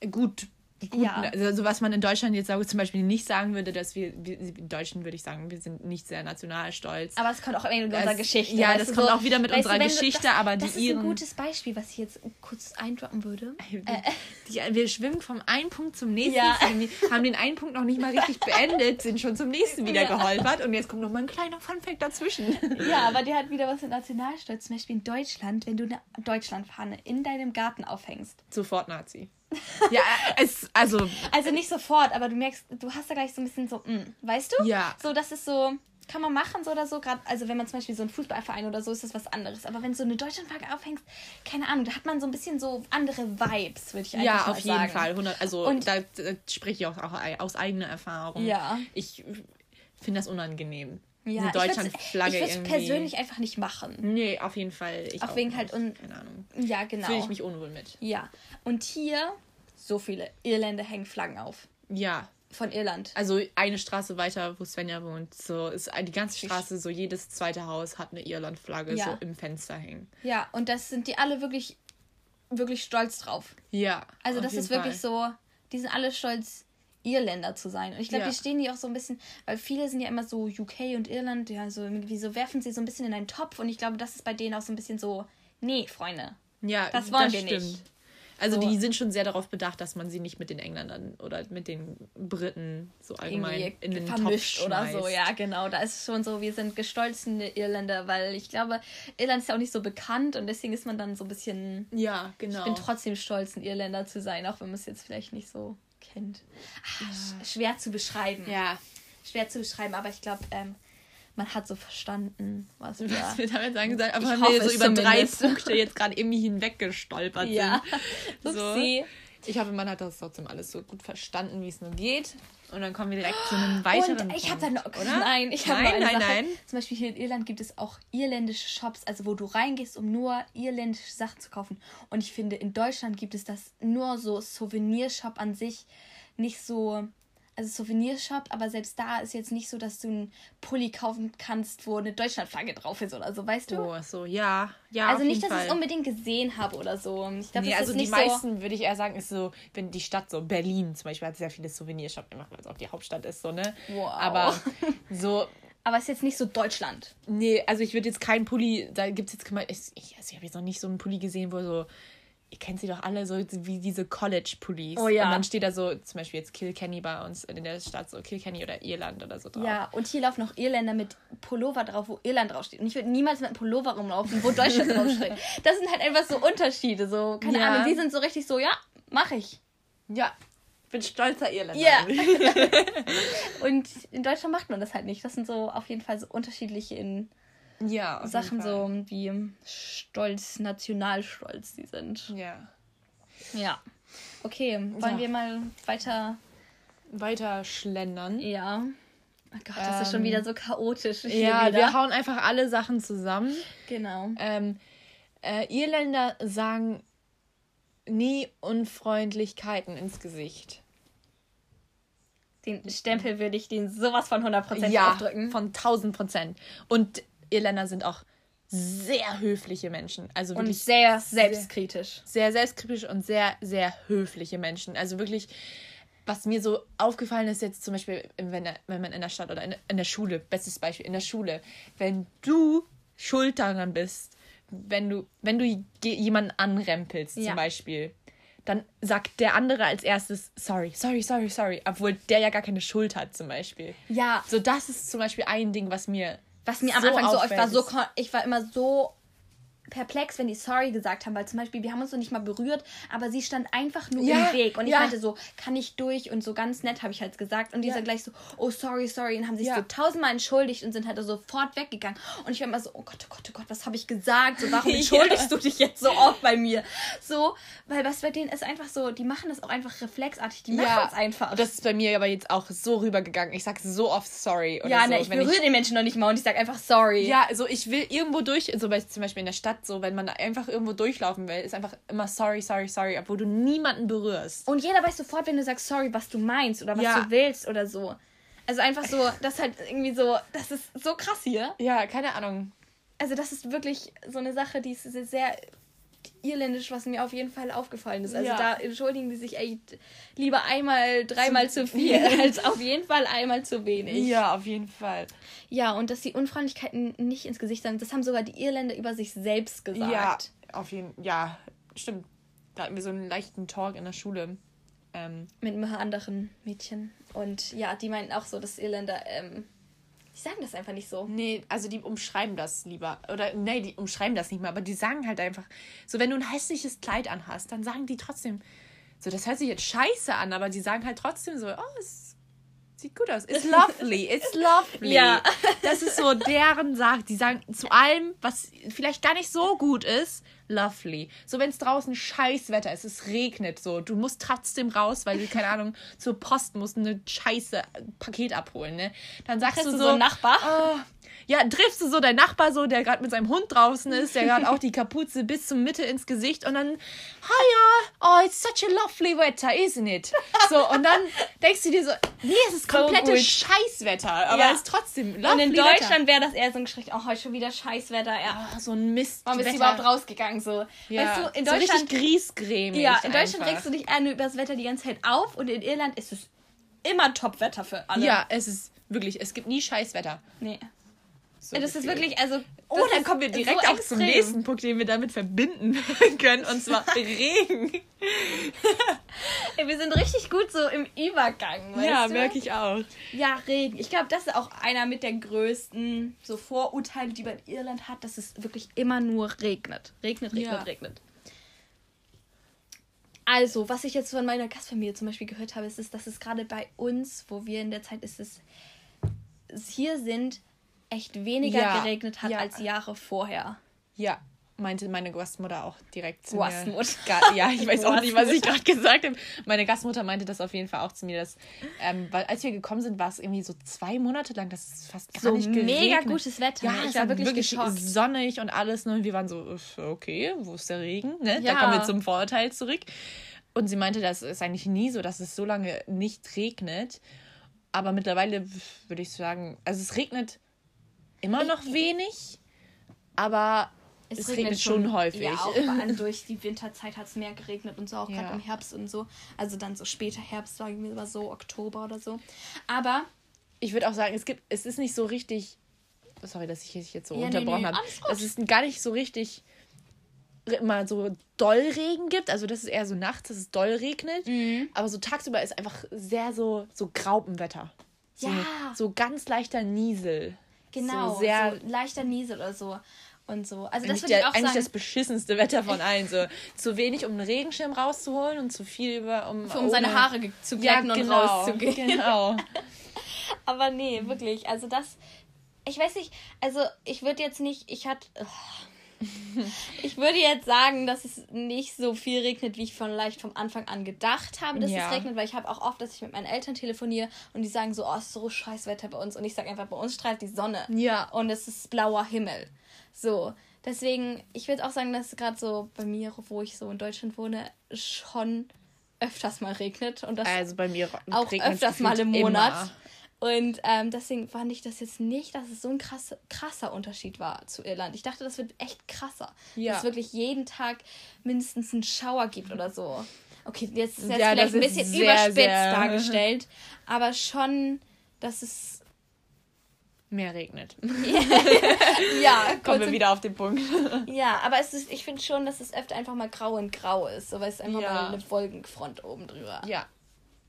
Speaker 1: ähm, gut. Gut,
Speaker 2: Ja.
Speaker 1: also was man in Deutschland jetzt zum Beispiel nicht sagen würde, dass wir, wir in Deutschen würde ich sagen, wir sind nicht sehr nationalstolz.
Speaker 2: aber es kommt auch irgendwie mit unserer
Speaker 1: Das-
Speaker 2: Geschichte.
Speaker 1: ja, das kommt auch wieder mit unserer
Speaker 2: du-
Speaker 1: Geschichte,
Speaker 2: das,
Speaker 1: aber die
Speaker 2: Das ist ein gutes Beispiel, was ich jetzt kurz eindroppen würde. Äh,
Speaker 1: Die, wir schwimmen vom einen Punkt zum nächsten,
Speaker 2: Ja.
Speaker 1: haben, haben den einen Punkt noch nicht mal richtig beendet, sind schon zum nächsten wieder
Speaker 2: Ja.
Speaker 1: geholpert und jetzt kommt noch mal ein kleiner Funfact dazwischen.
Speaker 2: Ja, aber der hat wieder was mit Nationalstolz. Zum Beispiel in Deutschland, wenn du eine Deutschlandfahne in deinem Garten aufhängst.
Speaker 1: Sofort Nazi. Ja, es, also,
Speaker 2: Also nicht sofort, aber du merkst, du hast da gleich so ein bisschen so, mm, weißt du?
Speaker 1: Ja.
Speaker 2: So, das ist so, kann man machen so oder so. Gerade, also wenn man zum Beispiel so einen Fußballverein oder so, ist das was anderes. Aber wenn du so eine Deutschlandflagge aufhängst, keine Ahnung, da hat man so ein bisschen so andere Vibes, würde ich einfach
Speaker 1: ja,
Speaker 2: mal
Speaker 1: auf jeden
Speaker 2: sagen.
Speaker 1: Fall. 100, also,
Speaker 2: Und-
Speaker 1: da, da spreche ich auch, auch aus eigener Erfahrung.
Speaker 2: Ja.
Speaker 1: Ich finde das unangenehm.
Speaker 2: Ja,
Speaker 1: Eine Deutschlandflagge
Speaker 2: Ich würde es persönlich einfach nicht machen.
Speaker 1: Nee, auf jeden Fall. Ich
Speaker 2: Auch wegen halt un-
Speaker 1: Keine Ahnung.
Speaker 2: Ja, genau.
Speaker 1: Fühle ich mich unwohl mit.
Speaker 2: Ja. Und hier, so viele Irländer hängen Flaggen auf.
Speaker 1: Ja.
Speaker 2: Von Irland.
Speaker 1: Also eine Straße weiter, wo Svenja wohnt, so ist die ganze Straße, so jedes zweite Haus hat eine Irland-Flagge
Speaker 2: Ja.
Speaker 1: so im Fenster hängen.
Speaker 2: Ja, und das sind die alle wirklich, wirklich stolz drauf.
Speaker 1: Ja.
Speaker 2: Also das ist wirklich
Speaker 1: Fall.
Speaker 2: so, die sind alle stolz, Irländer zu sein. Und ich glaube,
Speaker 1: Ja.
Speaker 2: die stehen die auch so ein bisschen, weil viele sind ja immer so UK und Irland, ja, so irgendwie so werfen sie so ein bisschen in einen Topf und ich glaube, das ist bei denen auch so ein bisschen so Nee, Freunde.
Speaker 1: Ja,
Speaker 2: Das wollen wir nicht.
Speaker 1: Also
Speaker 2: So.
Speaker 1: die sind schon sehr darauf bedacht, dass man sie nicht mit den Engländern oder mit den Briten so allgemein
Speaker 2: irgendwie
Speaker 1: in den
Speaker 2: vermischt
Speaker 1: Topf
Speaker 2: oder so. Ja, genau. Da ist es schon so, wir sind gestolzene Irländer, weil ich glaube, Irland ist ja auch nicht so bekannt und deswegen ist man dann so ein bisschen.
Speaker 1: Ja, genau.
Speaker 2: Ich bin trotzdem stolz, ein Irländer zu sein, auch wenn man es jetzt vielleicht nicht so kennt. Ah, sch- Schwer zu beschreiben.
Speaker 1: ja.
Speaker 2: Schwer zu beschreiben, aber ich glaube, ähm, man hat so verstanden, was wir.
Speaker 1: Was wir damit sagen sollen, aber
Speaker 2: Ich
Speaker 1: haben wir so über drei
Speaker 2: zumindest.
Speaker 1: Punkte jetzt gerade irgendwie hinweggestolpert
Speaker 2: Ja.
Speaker 1: sind. So.
Speaker 2: Upsi.
Speaker 1: Ich hoffe, man hat das trotzdem alles so gut verstanden, wie es nur geht. Und dann kommen wir direkt zu einem weiteren
Speaker 2: Und ich habe
Speaker 1: Punkt,
Speaker 2: da noch.
Speaker 1: oder?
Speaker 2: Nein, ich habe
Speaker 1: nein, nein,
Speaker 2: Sache.
Speaker 1: nein.
Speaker 2: Zum Beispiel hier in Irland gibt es auch irländische Shops, also wo du reingehst, um nur irländische Sachen zu kaufen. Und ich finde, in Deutschland gibt es das nur so Souvenirshop an sich nicht so. Also Souvenirshop, aber selbst da ist jetzt nicht so, dass du einen Pulli kaufen kannst, wo eine Deutschlandflagge drauf ist oder so, weißt du?
Speaker 1: Oh, so, ja. ja
Speaker 2: also nicht, dass ich es unbedingt gesehen habe oder so. Ich glaube,
Speaker 1: Nee, also die meisten, würde ich eher sagen, ist so, wenn die Stadt so, Berlin zum Beispiel hat sehr viele Souvenirshops, einfach weil es auch die Hauptstadt ist, so, ne?
Speaker 2: Wow.
Speaker 1: Aber so,
Speaker 2: so. Aber es ist jetzt nicht so Deutschland.
Speaker 1: nee, also ich würde jetzt keinen Pulli, da gibt es jetzt, ich, ich, also ich habe jetzt noch nicht so einen Pulli gesehen, wo so, ihr kennt sie doch alle, so wie diese College-Pullis.
Speaker 2: Oh ja.
Speaker 1: Und dann steht da so, zum Beispiel jetzt Kilkenny bei uns in der Stadt, so Kilkenny oder Irland oder so drauf.
Speaker 2: Ja, und hier laufen noch Irländer mit Pullover drauf, wo Irland draufsteht. Und ich würde niemals mit einem Pullover rumlaufen, wo Deutschland draufsteht. Das sind halt einfach so Unterschiede. So, keine
Speaker 1: Ja.
Speaker 2: Ahnung, die sind so richtig so, ja, mach ich.
Speaker 1: Ja. Bin stolzer Irländer.
Speaker 2: Ja. Und in Deutschland macht man das halt nicht. Das sind so auf jeden Fall so unterschiedliche in
Speaker 1: ja
Speaker 2: Sachen, so wie Stolz, Nationalstolz die sind.
Speaker 1: Ja.
Speaker 2: Ja. Okay, wollen
Speaker 1: Ja.
Speaker 2: wir mal weiter.
Speaker 1: Weiter schlendern.
Speaker 2: Ja. Oh Gott, das ist schon
Speaker 1: Ähm,
Speaker 2: wieder so chaotisch.
Speaker 1: Ja,
Speaker 2: wieder.
Speaker 1: wir hauen einfach alle Sachen zusammen.
Speaker 2: Genau.
Speaker 1: Ähm, äh, Irländer sagen nie Unfreundlichkeiten ins Gesicht.
Speaker 2: Den Stempel würde ich den sowas von 100%
Speaker 1: ja,
Speaker 2: aufdrücken.
Speaker 1: von 1000 Prozent. Und Irländer sind auch sehr höfliche Menschen. Also
Speaker 2: und
Speaker 1: wirklich
Speaker 2: sehr selbstkritisch.
Speaker 1: sehr selbstkritisch und sehr, sehr höfliche Menschen. Also wirklich, was mir so aufgefallen ist jetzt zum Beispiel, wenn, wenn man in der Stadt oder in, in der Schule, bestes Beispiel, in der Schule, wenn du schuld daran bist, wenn du, wenn du je- jemanden anrempelst
Speaker 2: Ja.
Speaker 1: zum Beispiel, dann sagt der andere als erstes sorry, sorry, sorry, sorry, obwohl der ja gar keine Schuld hat zum Beispiel.
Speaker 2: Ja,
Speaker 1: So, das ist zum Beispiel ein Ding, was mir
Speaker 2: was mir am
Speaker 1: so
Speaker 2: Anfang so, ich war so, ich war immer so perplex, wenn die sorry gesagt haben, weil zum Beispiel, wir haben uns noch nicht mal berührt, aber sie stand einfach nur
Speaker 1: Ja,
Speaker 2: im Weg und ich
Speaker 1: ja.
Speaker 2: meinte so, kann ich durch und so ganz nett habe ich halt gesagt und die
Speaker 1: Ja.
Speaker 2: sind gleich so, oh sorry, sorry und haben sich so tausendmal entschuldigt und sind halt sofort weggegangen und ich war immer so, oh Gott, oh Gott, oh Gott, was habe ich gesagt? So, warum entschuldigst du dich jetzt so oft bei mir? So, weil was bei denen ist einfach so, die machen das auch einfach reflexartig, die machen es einfach.
Speaker 1: Und das ist bei mir aber jetzt auch so rübergegangen. Ich sag so oft sorry. Oder
Speaker 2: ja,
Speaker 1: so,
Speaker 2: ne, ich berühre den Menschen noch nicht mal und ich sag einfach sorry.
Speaker 1: Ja, also ich will irgendwo durch, so bei, zum Beispiel in der Stadt, so wenn man einfach irgendwo durchlaufen will, ist einfach immer sorry, sorry, sorry, obwohl du niemanden berührst.
Speaker 2: Und jeder weiß sofort, wenn du sagst sorry, was du meinst oder was
Speaker 1: Ja.
Speaker 2: du willst oder so. Also einfach so, das ist halt irgendwie so, das ist so krass hier.
Speaker 1: Ja, keine Ahnung.
Speaker 2: Also das ist wirklich so eine Sache, die ist sehr irländisch, was mir auf jeden Fall aufgefallen ist. Also
Speaker 1: Ja.
Speaker 2: da entschuldigen die sich echt lieber einmal, dreimal zu viel, als auf jeden Fall einmal zu wenig.
Speaker 1: Ja, auf jeden Fall.
Speaker 2: Ja, und dass die Unfreundlichkeiten nicht ins Gesicht sagen, das haben sogar die Irländer über sich selbst gesagt.
Speaker 1: Ja, auf jeden Ja, stimmt. Da hatten wir so einen leichten Talk in der Schule. Ähm,
Speaker 2: mit einem anderen Mädchen. Und ja, die meinten auch so, dass Irländer, ähm, die sagen das einfach nicht so.
Speaker 1: nee, also die umschreiben das lieber. Oder, nee, die umschreiben das nicht mehr, aber die sagen halt einfach, so wenn du ein hässliches Kleid anhast, dann sagen die trotzdem, so das hört sich jetzt scheiße an, aber die sagen halt trotzdem so, oh, es sieht gut aus. It's lovely, it's lovely.
Speaker 2: Ja.
Speaker 1: Das ist so deren Sache. Die sagen zu allem, was vielleicht gar nicht so gut ist, lovely. So, wenn es draußen Scheißwetter ist, es regnet so, du musst trotzdem raus, weil du, keine Ahnung, zur Post musst eine scheiße Paket abholen, ne? Dann sagst
Speaker 2: Triffst
Speaker 1: du so,
Speaker 2: so Nachbar?
Speaker 1: Oh, ja, triffst du so deinen Nachbar so, der gerade mit seinem Hund draußen ist, der gerade auch die Kapuze bis zum Mitte ins Gesicht und dann, hiya, oh, it's such a lovely weather, isn't it? So, und dann denkst du dir so, nee, es ist
Speaker 2: So
Speaker 1: komplette
Speaker 2: gut.
Speaker 1: Scheißwetter, aber
Speaker 2: Ja.
Speaker 1: es ist trotzdem lovely
Speaker 2: Und in. Deutschland wäre das eher so ein Gespräch, oh, heute schon wieder Scheißwetter, ja.
Speaker 1: Ah, so ein Mist.
Speaker 2: Warum bist du
Speaker 1: Wetter.
Speaker 2: überhaupt rausgegangen so?
Speaker 1: Ja.
Speaker 2: Weißt du, in
Speaker 1: so
Speaker 2: Deutschland.
Speaker 1: griesgrämig
Speaker 2: ja, in Deutschland
Speaker 1: einfach.
Speaker 2: regst du dich eher über das Wetter die ganze Zeit auf und in Irland ist es immer Top-Wetter für alle.
Speaker 1: Ja, es ist wirklich, es gibt nie Scheißwetter.
Speaker 2: Nee.
Speaker 1: So
Speaker 2: das ist wirklich, also.
Speaker 1: Oh, dann kommen wir direkt
Speaker 2: so
Speaker 1: auch zum
Speaker 2: extrem.
Speaker 1: nächsten Punkt, den wir damit verbinden können, und zwar Regen.
Speaker 2: Wir sind richtig gut so im Übergang, weißt
Speaker 1: Ja,
Speaker 2: du?
Speaker 1: merke ich auch.
Speaker 2: Ja, Regen. Ich glaube, das ist auch einer mit der größten so Vorurteile, die man in Irland hat, dass es wirklich immer nur regnet. Regnet, regnet,
Speaker 1: Ja.
Speaker 2: regnet. Also, was ich jetzt von meiner Gastfamilie zum Beispiel gehört habe, ist, dass es gerade bei uns, wo wir in der Zeit ist, es hier sind, echt weniger
Speaker 1: Ja,
Speaker 2: geregnet hat
Speaker 1: ja.
Speaker 2: als Jahre vorher.
Speaker 1: Ja, meinte meine Gastmutter auch direkt zu
Speaker 2: Gastmutter.
Speaker 1: mir. Ja, ich weiß auch nicht, was ich gerade gesagt habe. Meine Gastmutter meinte das auf jeden Fall auch zu mir, dass, ähm, weil als wir gekommen sind, war es irgendwie so zwei Monate lang, dass es fast gar
Speaker 2: So
Speaker 1: nicht geregnet.
Speaker 2: mega gutes Wetter.
Speaker 1: Ja,
Speaker 2: ne?
Speaker 1: es war wirklich,
Speaker 2: geschockt.
Speaker 1: sonnig und alles. Ne? Und wir waren so, okay, wo ist der Regen? Ne?
Speaker 2: Ja.
Speaker 1: Da kommen wir zum Vorurteil zurück. Und sie meinte, das ist eigentlich nie so, dass es so lange nicht regnet. Aber mittlerweile würde ich sagen, also es regnet immer noch wenig, aber es, regnet, schon, häufig.
Speaker 2: Ja, auch durch die Winterzeit hat es mehr geregnet und so, auch
Speaker 1: Ja.
Speaker 2: gerade im Herbst und so. Also dann so später Herbst, sagen wir mal so, Oktober oder so. Aber
Speaker 1: ich würde auch sagen, es gibt, es ist nicht so richtig. Sorry, dass ich dich jetzt so
Speaker 2: Ja, nee,
Speaker 1: unterbrochen
Speaker 2: nee,
Speaker 1: habe.
Speaker 2: gut.
Speaker 1: Dass es gar nicht so richtig mal so doll Regen gibt. Also das ist eher so nachts, dass es doll regnet.
Speaker 2: Mhm.
Speaker 1: Aber so tagsüber ist einfach sehr so, so Graupenwetter. So,
Speaker 2: Ja.
Speaker 1: so ganz leichter Niesel.
Speaker 2: Genau,
Speaker 1: So sehr
Speaker 2: so leichter Niesel oder so. Und so. Also das würde ich auch
Speaker 1: eigentlich
Speaker 2: sagen.
Speaker 1: das beschissenste Wetter von allen. So, zu wenig, um einen Regenschirm rauszuholen und zu viel über um,
Speaker 2: um seine Haare zu
Speaker 1: ja,
Speaker 2: glätten und
Speaker 1: genau,
Speaker 2: rauszugehen.
Speaker 1: Genau.
Speaker 2: Aber nee, wirklich. Also das. Ich weiß nicht, also ich würde jetzt nicht, ich hatte. Ich würde jetzt sagen, dass es nicht so viel regnet, wie ich vielleicht vom Anfang an gedacht habe, dass
Speaker 1: Ja.
Speaker 2: es regnet, weil ich habe auch oft, dass ich mit meinen Eltern telefoniere und die sagen so, oh, es ist so scheiß Wetter bei uns und ich sage einfach, bei uns strahlt die Sonne
Speaker 1: Ja.
Speaker 2: und es ist blauer Himmel. So, deswegen, ich würde auch sagen, dass gerade so bei mir, wo ich so in Deutschland wohne, schon öfters mal regnet und das
Speaker 1: Also bei mir
Speaker 2: auch öfters mal im Monat.
Speaker 1: immer.
Speaker 2: Und ähm, deswegen fand ich das jetzt nicht, dass es so ein krasse, krasser Unterschied war zu Irland. Ich dachte, das wird echt krasser.
Speaker 1: Ja.
Speaker 2: Dass es wirklich jeden Tag mindestens einen Schauer gibt oder so. Okay, jetzt ist jetzt
Speaker 1: Ja,
Speaker 2: vielleicht ein bisschen
Speaker 1: sehr,
Speaker 2: überspitzt
Speaker 1: sehr-
Speaker 2: dargestellt, aber schon, dass es.
Speaker 1: Mehr regnet.
Speaker 2: Ja,
Speaker 1: Kommen wir wieder auf den Punkt.
Speaker 2: Ja, aber es ist, ich finde schon, dass es öfter einfach mal grau und grau ist, so weil es einfach
Speaker 1: Ja.
Speaker 2: mal eine Wolkenfront oben drüber.
Speaker 1: ja.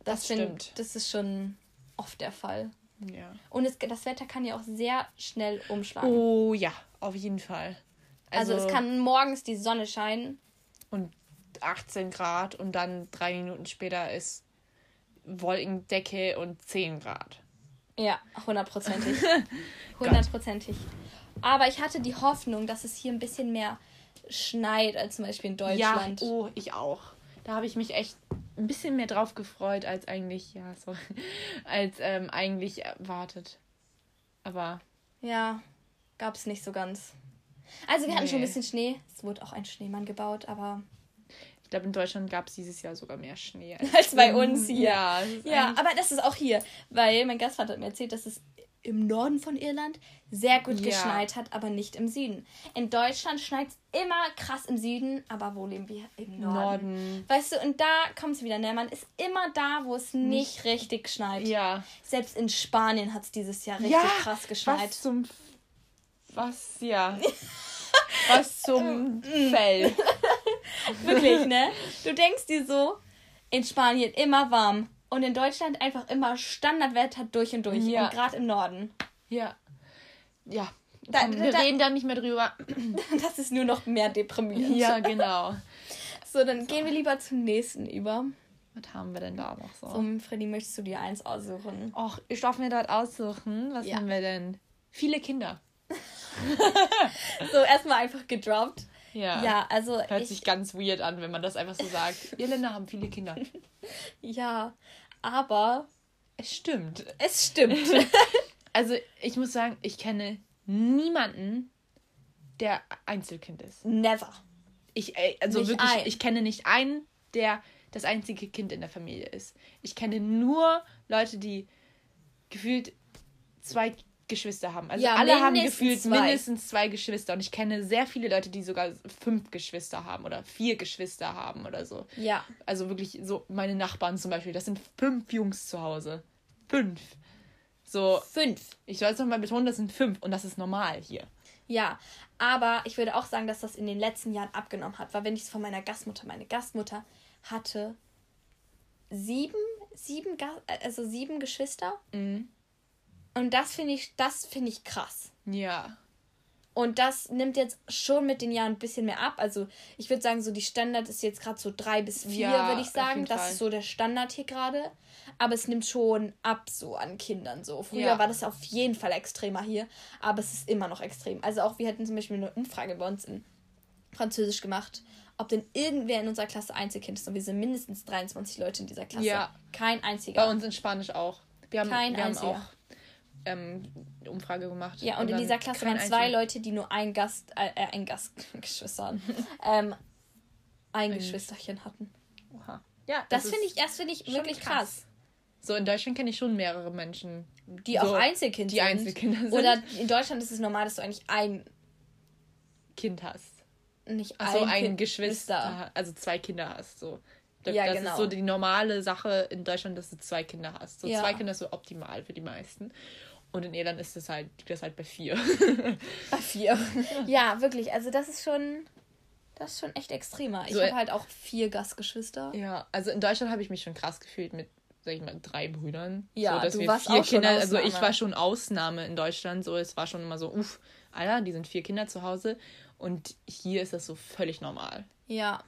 Speaker 2: das
Speaker 1: das
Speaker 2: find-
Speaker 1: stimmt.
Speaker 2: Das ist schon oft der Fall.
Speaker 1: ja.
Speaker 2: Und es, das Wetter kann ja auch sehr schnell umschlagen.
Speaker 1: Oh ja, auf jeden Fall.
Speaker 2: Also, es kann morgens die Sonne scheinen.
Speaker 1: Und 18 Grad und dann drei Minuten später ist Wolkendecke und 10 Grad.
Speaker 2: Ja, hundertprozentig. Hundertprozentig. Aber ich hatte die Hoffnung, dass es hier ein bisschen mehr schneit als zum Beispiel in Deutschland.
Speaker 1: Ja, oh, ich auch. Da habe ich mich echt ein bisschen mehr drauf gefreut, als eigentlich, ja, sorry, als ähm, eigentlich erwartet. Aber
Speaker 2: Ja, gab es nicht so ganz. Also wir hatten schon ein
Speaker 1: Nee.
Speaker 2: bisschen Schnee. Es wurde auch ein Schneemann gebaut, aber
Speaker 1: ich glaube, in Deutschland gab es dieses Jahr sogar mehr Schnee.
Speaker 2: als bei uns hier.
Speaker 1: Ja,
Speaker 2: Ja, aber das ist auch hier, weil mein Gastvater hat mir erzählt, dass es im Norden von Irland sehr gut
Speaker 1: Ja.
Speaker 2: geschneit hat, aber nicht im Süden. In Deutschland schneit es immer krass im Süden, aber wo leben wir? Im Norden.
Speaker 1: Norden.
Speaker 2: Weißt du, und da kommt es wieder, ne? Man ist immer da, wo es nicht richtig schneit.
Speaker 1: Ja.
Speaker 2: Selbst in Spanien hat es dieses Jahr richtig
Speaker 1: ja,
Speaker 2: krass geschneit.
Speaker 1: Was zum. Was, ja. was zum Fell.
Speaker 2: Wirklich, ne? Du denkst dir so, in Spanien immer warm und in Deutschland einfach immer Standardwetter durch und durch.
Speaker 1: Ja.
Speaker 2: Und gerade im Norden.
Speaker 1: Ja. Ja.
Speaker 2: Da-
Speaker 1: Komm, wir
Speaker 2: da-
Speaker 1: reden da nicht mehr drüber.
Speaker 2: Das ist nur noch mehr deprimierend.
Speaker 1: Ja, genau.
Speaker 2: So, dann gehen wir lieber zum nächsten über.
Speaker 1: Was haben wir denn da noch so?
Speaker 2: Um, Freddy, möchtest du dir eins aussuchen?
Speaker 1: Och, ich darf mir dort aussuchen. Was
Speaker 2: Ja.
Speaker 1: haben wir denn? Viele Kinder.
Speaker 2: So, erstmal einfach gedroppt.
Speaker 1: Ja.
Speaker 2: Ja, also
Speaker 1: Hört
Speaker 2: ich,
Speaker 1: sich ganz weird an, wenn man das einfach so sagt. Irländer haben viele Kinder.
Speaker 2: ja, aber
Speaker 1: Es stimmt.
Speaker 2: es stimmt.
Speaker 1: Also, ich muss sagen, ich kenne niemanden, der Einzelkind ist.
Speaker 2: Never.
Speaker 1: Ich, ey, also
Speaker 2: Nicht
Speaker 1: wirklich,
Speaker 2: ein.
Speaker 1: ich kenne nicht einen, der das einzige Kind in der Familie ist. Ich kenne nur Leute, die gefühlt zwei Geschwister haben. Also
Speaker 2: Ja,
Speaker 1: alle haben gefühlt
Speaker 2: zwei.
Speaker 1: mindestens zwei Geschwister. Und ich kenne sehr viele Leute, die sogar fünf Geschwister haben oder vier Geschwister haben oder so.
Speaker 2: Ja.
Speaker 1: Also wirklich so meine Nachbarn zum Beispiel, das sind fünf Jungs zu Hause. Fünf. So,
Speaker 2: Fünf.
Speaker 1: ich soll es nochmal betonen, das sind fünf und das ist normal hier.
Speaker 2: Ja, aber ich würde auch sagen, dass das in den letzten Jahren abgenommen hat. Weil wenn ich es von meiner Gastmutter, meine Gastmutter hatte sieben, sieben, also sieben Geschwister.
Speaker 1: Mhm.
Speaker 2: Und das finde ich, das finde ich krass.
Speaker 1: Ja.
Speaker 2: Und das nimmt jetzt schon mit den Jahren ein bisschen mehr ab. Also ich würde sagen, so die Standard ist jetzt gerade so drei bis vier,
Speaker 1: Ja,
Speaker 2: würde ich sagen. Das ist so der Standard hier gerade. Aber es nimmt schon ab so an Kindern so. Früher
Speaker 1: Ja.
Speaker 2: war das auf jeden Fall extremer hier, aber es ist immer noch extrem. Also auch wir hätten zum Beispiel eine Umfrage bei uns in Französisch gemacht, ob denn irgendwer in unserer Klasse Einzelkind ist. Und wir sind mindestens 23 Leute in dieser Klasse.
Speaker 1: Ja.
Speaker 2: Kein einziger.
Speaker 1: Bei uns in Spanisch auch. Wir haben,
Speaker 2: Kein
Speaker 1: wir haben
Speaker 2: einziger.
Speaker 1: auch ähm, Umfrage gemacht.
Speaker 2: Ja, und in
Speaker 1: dann
Speaker 2: dieser Klasse waren zwei. Leute, die nur ein Gast, äh, äh, ein Gast, Geschwister, hatten. ähm, ein
Speaker 1: Ein-
Speaker 2: Geschwisterchen hatten.
Speaker 1: Oha. Ja,
Speaker 2: Das
Speaker 1: ist
Speaker 2: finde ich, das finde ich wirklich krass.
Speaker 1: So, in Deutschland kenne ich schon mehrere Menschen.
Speaker 2: Die
Speaker 1: so,
Speaker 2: auch Einzelkind
Speaker 1: die
Speaker 2: sind.
Speaker 1: Einzelkinder sind.
Speaker 2: Oder in Deutschland ist es normal, dass du eigentlich ein,
Speaker 1: Kind hast.
Speaker 2: nicht
Speaker 1: Also
Speaker 2: ein,
Speaker 1: ein,
Speaker 2: Kind-
Speaker 1: Geschwister, also zwei Kinder hast. So. Glaub,
Speaker 2: Ja,
Speaker 1: das
Speaker 2: genau.
Speaker 1: ist so die normale Sache in Deutschland, dass du zwei Kinder hast. So
Speaker 2: Ja.
Speaker 1: zwei Kinder ist so optimal für die meisten. Und in Irland ist das halt, liegt das halt bei vier.
Speaker 2: Bei vier. ja, wirklich. Also das ist schon, das ist schon echt extremer. Ich
Speaker 1: So,
Speaker 2: habe
Speaker 1: äh,
Speaker 2: halt auch vier Gastgeschwister.
Speaker 1: ja, also in Deutschland habe ich mich schon krass gefühlt mit, sag ich mal, drei Brüdern.
Speaker 2: Ja,
Speaker 1: so, dass
Speaker 2: du
Speaker 1: wir
Speaker 2: warst
Speaker 1: vier
Speaker 2: auch
Speaker 1: Kinder, also ich war schon Ausnahme in Deutschland. So, es war schon immer so, uff, Alter, die sind vier Kinder zu Hause. Und hier ist das so völlig normal.
Speaker 2: Ja.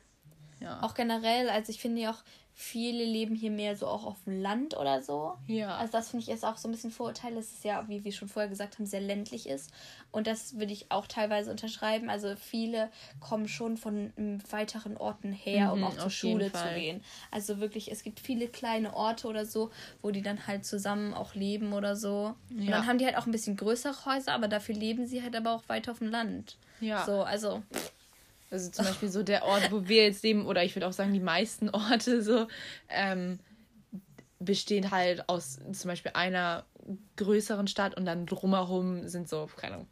Speaker 1: Ja.
Speaker 2: Auch generell, also ich finde ja auch, viele leben hier mehr so auch auf dem Land oder so.
Speaker 1: Ja.
Speaker 2: Also das finde ich ist auch so ein bisschen Vorurteil, dass es ja, wie wir schon vorher gesagt haben, sehr ländlich ist. Und das würde ich auch teilweise unterschreiben. Also viele kommen schon von ähm, weiteren Orten her, um
Speaker 1: Mhm,
Speaker 2: auch zur Schule zu gehen. Also wirklich, es gibt viele kleine Orte oder so, wo die dann halt zusammen auch leben oder so. Und
Speaker 1: Ja.
Speaker 2: dann haben die halt auch ein bisschen größere Häuser, aber dafür leben sie halt aber auch weiter auf dem Land.
Speaker 1: Ja.
Speaker 2: So, also
Speaker 1: Also zum Beispiel so der Ort, wo wir jetzt leben, oder ich würde auch sagen, die meisten Orte so, ähm, bestehen halt aus zum Beispiel einer größeren Stadt und dann drumherum sind so, keine Ahnung,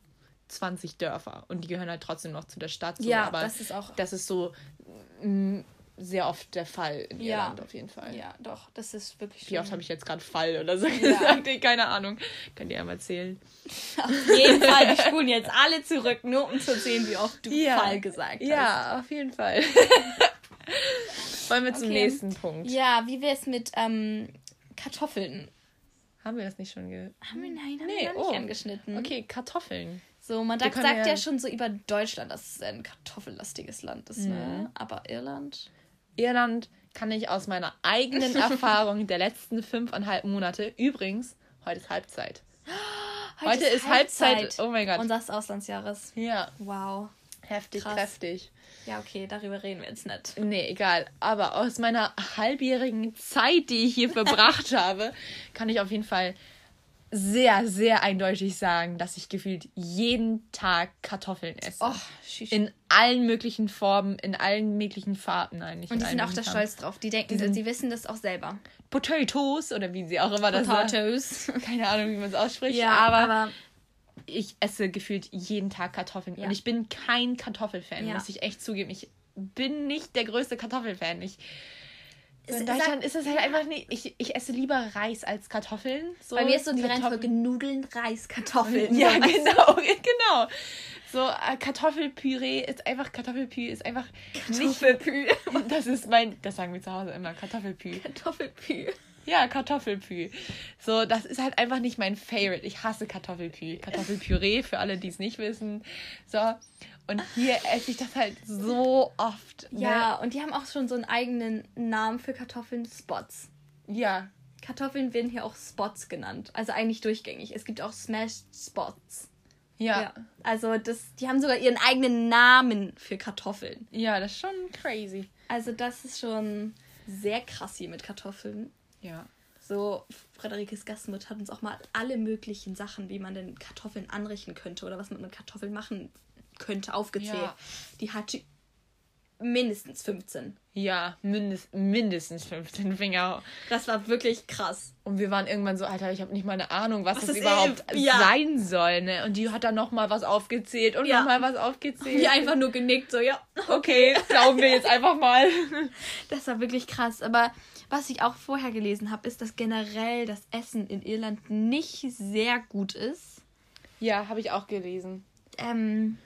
Speaker 1: 20 Dörfer. Und die gehören halt trotzdem noch zu der Stadt. So,
Speaker 2: Ja,
Speaker 1: aber
Speaker 2: das ist auch-
Speaker 1: Das ist so mh, sehr oft der Fall in
Speaker 2: Ja.
Speaker 1: Irland auf jeden Fall.
Speaker 2: ja, doch, das ist wirklich
Speaker 1: Wie oft habe ich jetzt gerade Fall oder so
Speaker 2: Ja.
Speaker 1: gesagt? Keine Ahnung. Könnt ihr einmal zählen.
Speaker 2: Auf jeden Fall, wir spulen jetzt alle zurück, nur um zu sehen, wie oft du
Speaker 1: Ja.
Speaker 2: Fall gesagt hast.
Speaker 1: Ja, auf jeden Fall. Wollen wir zum
Speaker 2: Okay.
Speaker 1: nächsten Punkt.
Speaker 2: Ja, wie wäre es mit ähm, Kartoffeln?
Speaker 1: Haben wir das nicht schon ge...
Speaker 2: Haben wir, nein, haben
Speaker 1: Nee,
Speaker 2: wir noch nicht
Speaker 1: oh.
Speaker 2: angeschnitten.
Speaker 1: Okay, Kartoffeln.
Speaker 2: So, man sagt, ja,
Speaker 1: ja-
Speaker 2: schon so über Deutschland, dass es ein kartoffellastiges Land ist,
Speaker 1: Mhm.
Speaker 2: ne? Aber Irland?
Speaker 1: Irland kann ich aus meiner eigenen Erfahrung der letzten fünfeinhalb Monate. Übrigens, heute ist Halbzeit. Heute ist Halbzeit. Oh mein Gott.
Speaker 2: Unseres Auslandsjahres.
Speaker 1: Ja,
Speaker 2: Wow.
Speaker 1: heftig,
Speaker 2: Krass.
Speaker 1: kräftig.
Speaker 2: Ja, okay, darüber reden wir jetzt nicht.
Speaker 1: Nee, egal. Aber aus meiner halbjährigen Zeit, die ich hier verbracht habe, kann ich auf jeden Fall sehr, sehr eindeutig sagen, dass ich gefühlt jeden Tag Kartoffeln esse.
Speaker 2: Oh,
Speaker 1: in allen möglichen Formen, in allen möglichen Farben. Nicht
Speaker 2: Und die
Speaker 1: in
Speaker 2: sind auch da stolz drauf. Die denken,
Speaker 1: Die
Speaker 2: sie wissen das auch selber.
Speaker 1: Potatoes oder wie sie auch immer das sagt.
Speaker 2: Potatoes.
Speaker 1: Keine Ahnung, wie man es ausspricht.
Speaker 2: Ja,
Speaker 1: aber,
Speaker 2: aber
Speaker 1: ich esse gefühlt jeden Tag Kartoffeln.
Speaker 2: Ja.
Speaker 1: Und ich bin kein Kartoffelfan,
Speaker 2: Ja.
Speaker 1: muss ich echt zugeben. Ich bin nicht der größte Kartoffelfan. Ich, in
Speaker 2: Es-
Speaker 1: Deutschland ist es halt einfach nicht. Ich, ich esse lieber Reis als Kartoffeln. So
Speaker 2: bei mir ist so die Reihenfolge Nudeln, Reis, Kartoffeln.
Speaker 1: Ja, genau, genau. So, äh, Kartoffelpüree ist einfach, Kartoffelpü ist einfach
Speaker 2: Kartoffelpü.
Speaker 1: nicht. Das ist mein, das sagen wir zu Hause immer, Kartoffelpü.
Speaker 2: Kartoffelpü.
Speaker 1: Ja, Kartoffelpü. So, das ist halt einfach nicht mein Favorite. Ich hasse Kartoffelpü. Kartoffelpüree, für alle, die es nicht wissen. So, und hier esse ich das halt so oft. ne?
Speaker 2: Ja, und die haben auch schon so einen eigenen Namen für Kartoffeln, Spots.
Speaker 1: Ja,
Speaker 2: Kartoffeln werden hier auch Spots genannt. Also eigentlich durchgängig. Es gibt auch Smashed Spots.
Speaker 1: ja.
Speaker 2: Ja. Also das, die haben sogar ihren eigenen Namen für Kartoffeln.
Speaker 1: Ja, das ist schon crazy.
Speaker 2: Also das ist schon sehr krass hier mit Kartoffeln.
Speaker 1: Ja.
Speaker 2: So, Frederikes Gastmutter hat uns auch mal alle möglichen Sachen, wie man denn Kartoffeln anrichten könnte oder was man mit Kartoffeln machen könnte, aufgezählt.
Speaker 1: Ja.
Speaker 2: Die hatte mindestens 15.
Speaker 1: Ja, mindest, mindestens 15 Finger.
Speaker 2: Das war wirklich krass.
Speaker 1: Und wir waren irgendwann so, Alter, ich habe nicht mal eine Ahnung, was,
Speaker 2: Was
Speaker 1: das
Speaker 2: das
Speaker 1: überhaupt.
Speaker 2: Ja.
Speaker 1: sein soll. Ne? Und die hat dann nochmal was aufgezählt und
Speaker 2: Ja.
Speaker 1: nochmal was aufgezählt.
Speaker 2: Die einfach nur genickt, so, ja.
Speaker 1: okay, glauben wir jetzt einfach mal.
Speaker 2: Das war wirklich krass. Aber was ich auch vorher gelesen habe, ist, dass generell das Essen in Irland nicht sehr gut ist.
Speaker 1: Ja, habe ich auch gelesen.
Speaker 2: Ähm,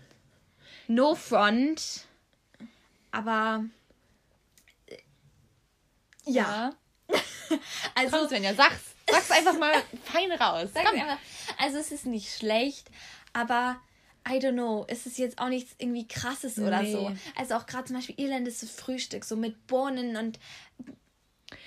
Speaker 2: no front, aber äh, ja.
Speaker 1: Also, Komm, Svenja, sag's. Sag's einfach mal fein raus.
Speaker 2: Sag's einfach. Also es ist nicht schlecht, aber I don't know, es ist jetzt auch nichts irgendwie krasses oder
Speaker 1: Nee.
Speaker 2: so. Also auch gerade zum Beispiel irländisches Frühstück, so mit Bohnen und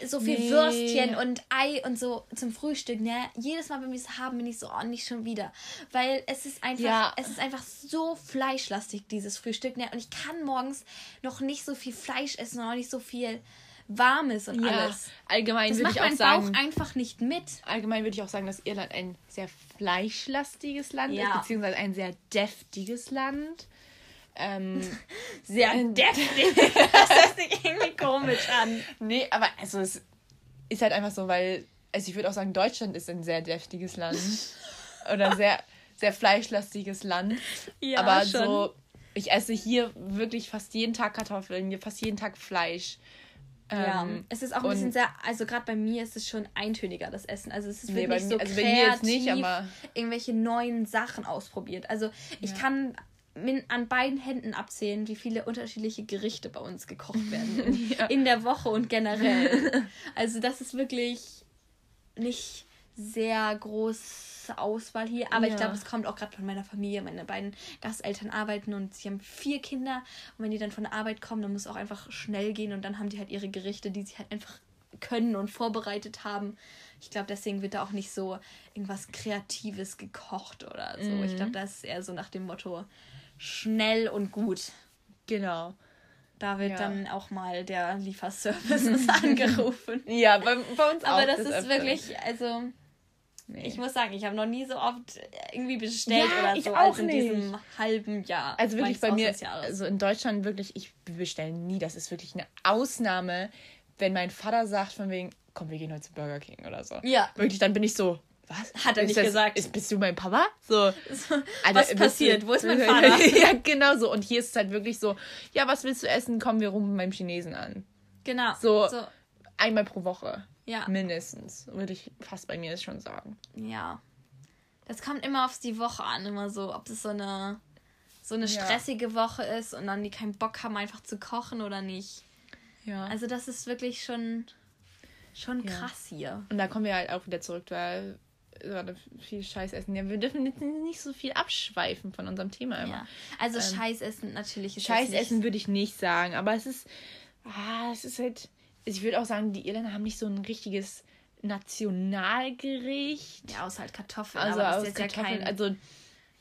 Speaker 2: so viel
Speaker 1: Nee.
Speaker 2: Würstchen und Ei und so zum Frühstück, ne? Jedes Mal, wenn wir es haben, bin ich so, oh, nicht schon wieder. Weil es ist einfach,
Speaker 1: Ja.
Speaker 2: es ist einfach so fleischlastig, dieses Frühstück, ne? Und ich kann morgens noch nicht so viel Fleisch essen und auch nicht so viel Warmes und
Speaker 1: Ja,
Speaker 2: alles.
Speaker 1: allgemein würde ich auch sagen,
Speaker 2: Bauch einfach nicht mit.
Speaker 1: allgemein würde ich auch sagen, dass Irland ein sehr fleischlastiges Land
Speaker 2: Ja.
Speaker 1: ist, beziehungsweise ein sehr deftiges Land. Ähm,
Speaker 2: Sehr deftig. das hört sich irgendwie komisch an.
Speaker 1: nee, aber also es ist halt einfach so, weil, also ich würde auch sagen, Deutschland ist ein sehr deftiges Land. Oder sehr, sehr fleischlastiges Land.
Speaker 2: Ja,
Speaker 1: aber
Speaker 2: schon.
Speaker 1: so, ich esse hier wirklich fast jeden Tag Kartoffeln, hier fast jeden Tag Fleisch.
Speaker 2: Ja,
Speaker 1: Ähm,
Speaker 2: es ist auch ein bisschen sehr, also gerade bei mir ist es schon eintöniger, das Essen. Also es ist
Speaker 1: Nee,
Speaker 2: wirklich so
Speaker 1: mir- also
Speaker 2: kreativ,
Speaker 1: nicht, aber-
Speaker 2: irgendwelche neuen Sachen ausprobiert. Also ich
Speaker 1: Ja.
Speaker 2: kann an beiden Händen abzählen, wie viele unterschiedliche Gerichte bei uns gekocht werden in,
Speaker 1: Ja.
Speaker 2: in der Woche und generell. also das ist wirklich nicht sehr große Auswahl hier, aber ich
Speaker 1: Ja.
Speaker 2: glaube, es kommt auch gerade von meiner Familie. Meine beiden Gasteltern arbeiten und sie haben vier Kinder und wenn die dann von der Arbeit kommen, dann muss es auch einfach schnell gehen und dann haben die halt ihre Gerichte, die sie halt einfach können und vorbereitet haben. Ich glaube, deswegen wird da auch nicht so irgendwas Kreatives gekocht oder so.
Speaker 1: Mhm.
Speaker 2: Ich glaube, das ist eher so nach dem Motto schnell und gut.
Speaker 1: genau.
Speaker 2: Da wird
Speaker 1: Ja.
Speaker 2: dann auch mal der Lieferservice angerufen.
Speaker 1: Ja, bei, bei uns auch.
Speaker 2: Aber das
Speaker 1: des
Speaker 2: ist wirklich, also
Speaker 1: Nee.
Speaker 2: ich muss sagen, ich habe noch nie so oft irgendwie bestellt
Speaker 1: Ja,
Speaker 2: oder
Speaker 1: ich
Speaker 2: so
Speaker 1: auch
Speaker 2: als in
Speaker 1: nicht.
Speaker 2: diesem halben Jahr.
Speaker 1: Also wirklich bei mir, also in Deutschland wirklich, ich bestelle nie. Das ist wirklich eine Ausnahme, wenn mein Vater sagt von wegen, komm, wir gehen heute zu Burger King oder so.
Speaker 2: Ja.
Speaker 1: Wirklich, dann bin ich so, was?
Speaker 2: Hat er nicht
Speaker 1: das,
Speaker 2: gesagt.
Speaker 1: Ist, bist du mein Papa? So.
Speaker 2: So,
Speaker 1: Alter,
Speaker 2: was passiert?
Speaker 1: du-
Speaker 2: Wo ist mein Vater?
Speaker 1: ja, genau so. Und hier ist es halt wirklich so, ja, was willst du essen? Kommen wir rum beim Chinesen an.
Speaker 2: genau.
Speaker 1: So.
Speaker 2: so.
Speaker 1: Einmal pro Woche.
Speaker 2: Ja.
Speaker 1: Mindestens, würde ich fast bei mir schon sagen.
Speaker 2: Ja. Das kommt immer auf die Woche an, immer so, ob es so eine so eine
Speaker 1: Ja.
Speaker 2: stressige Woche ist und dann die keinen Bock haben, einfach zu kochen oder nicht.
Speaker 1: Ja.
Speaker 2: Also das ist wirklich schon schon
Speaker 1: Ja.
Speaker 2: krass hier.
Speaker 1: Und da kommen wir halt auch wieder zurück, weil gerade viel Scheiß essen. Ja, wir dürfen jetzt nicht so viel abschweifen von unserem Thema immer.
Speaker 2: Ja. Also
Speaker 1: Ähm,
Speaker 2: Scheißessen natürlich ist
Speaker 1: Scheiß
Speaker 2: jetzt nicht-
Speaker 1: essen würde ich nicht sagen, aber es ist, ah, es ist halt, ich würde auch sagen, die Irländer haben nicht so ein richtiges Nationalgericht.
Speaker 2: Ja, außer halt Kartoffeln.
Speaker 1: Also
Speaker 2: aber
Speaker 1: aus
Speaker 2: ist jetzt
Speaker 1: Kartoffeln,
Speaker 2: ja kein,
Speaker 1: also,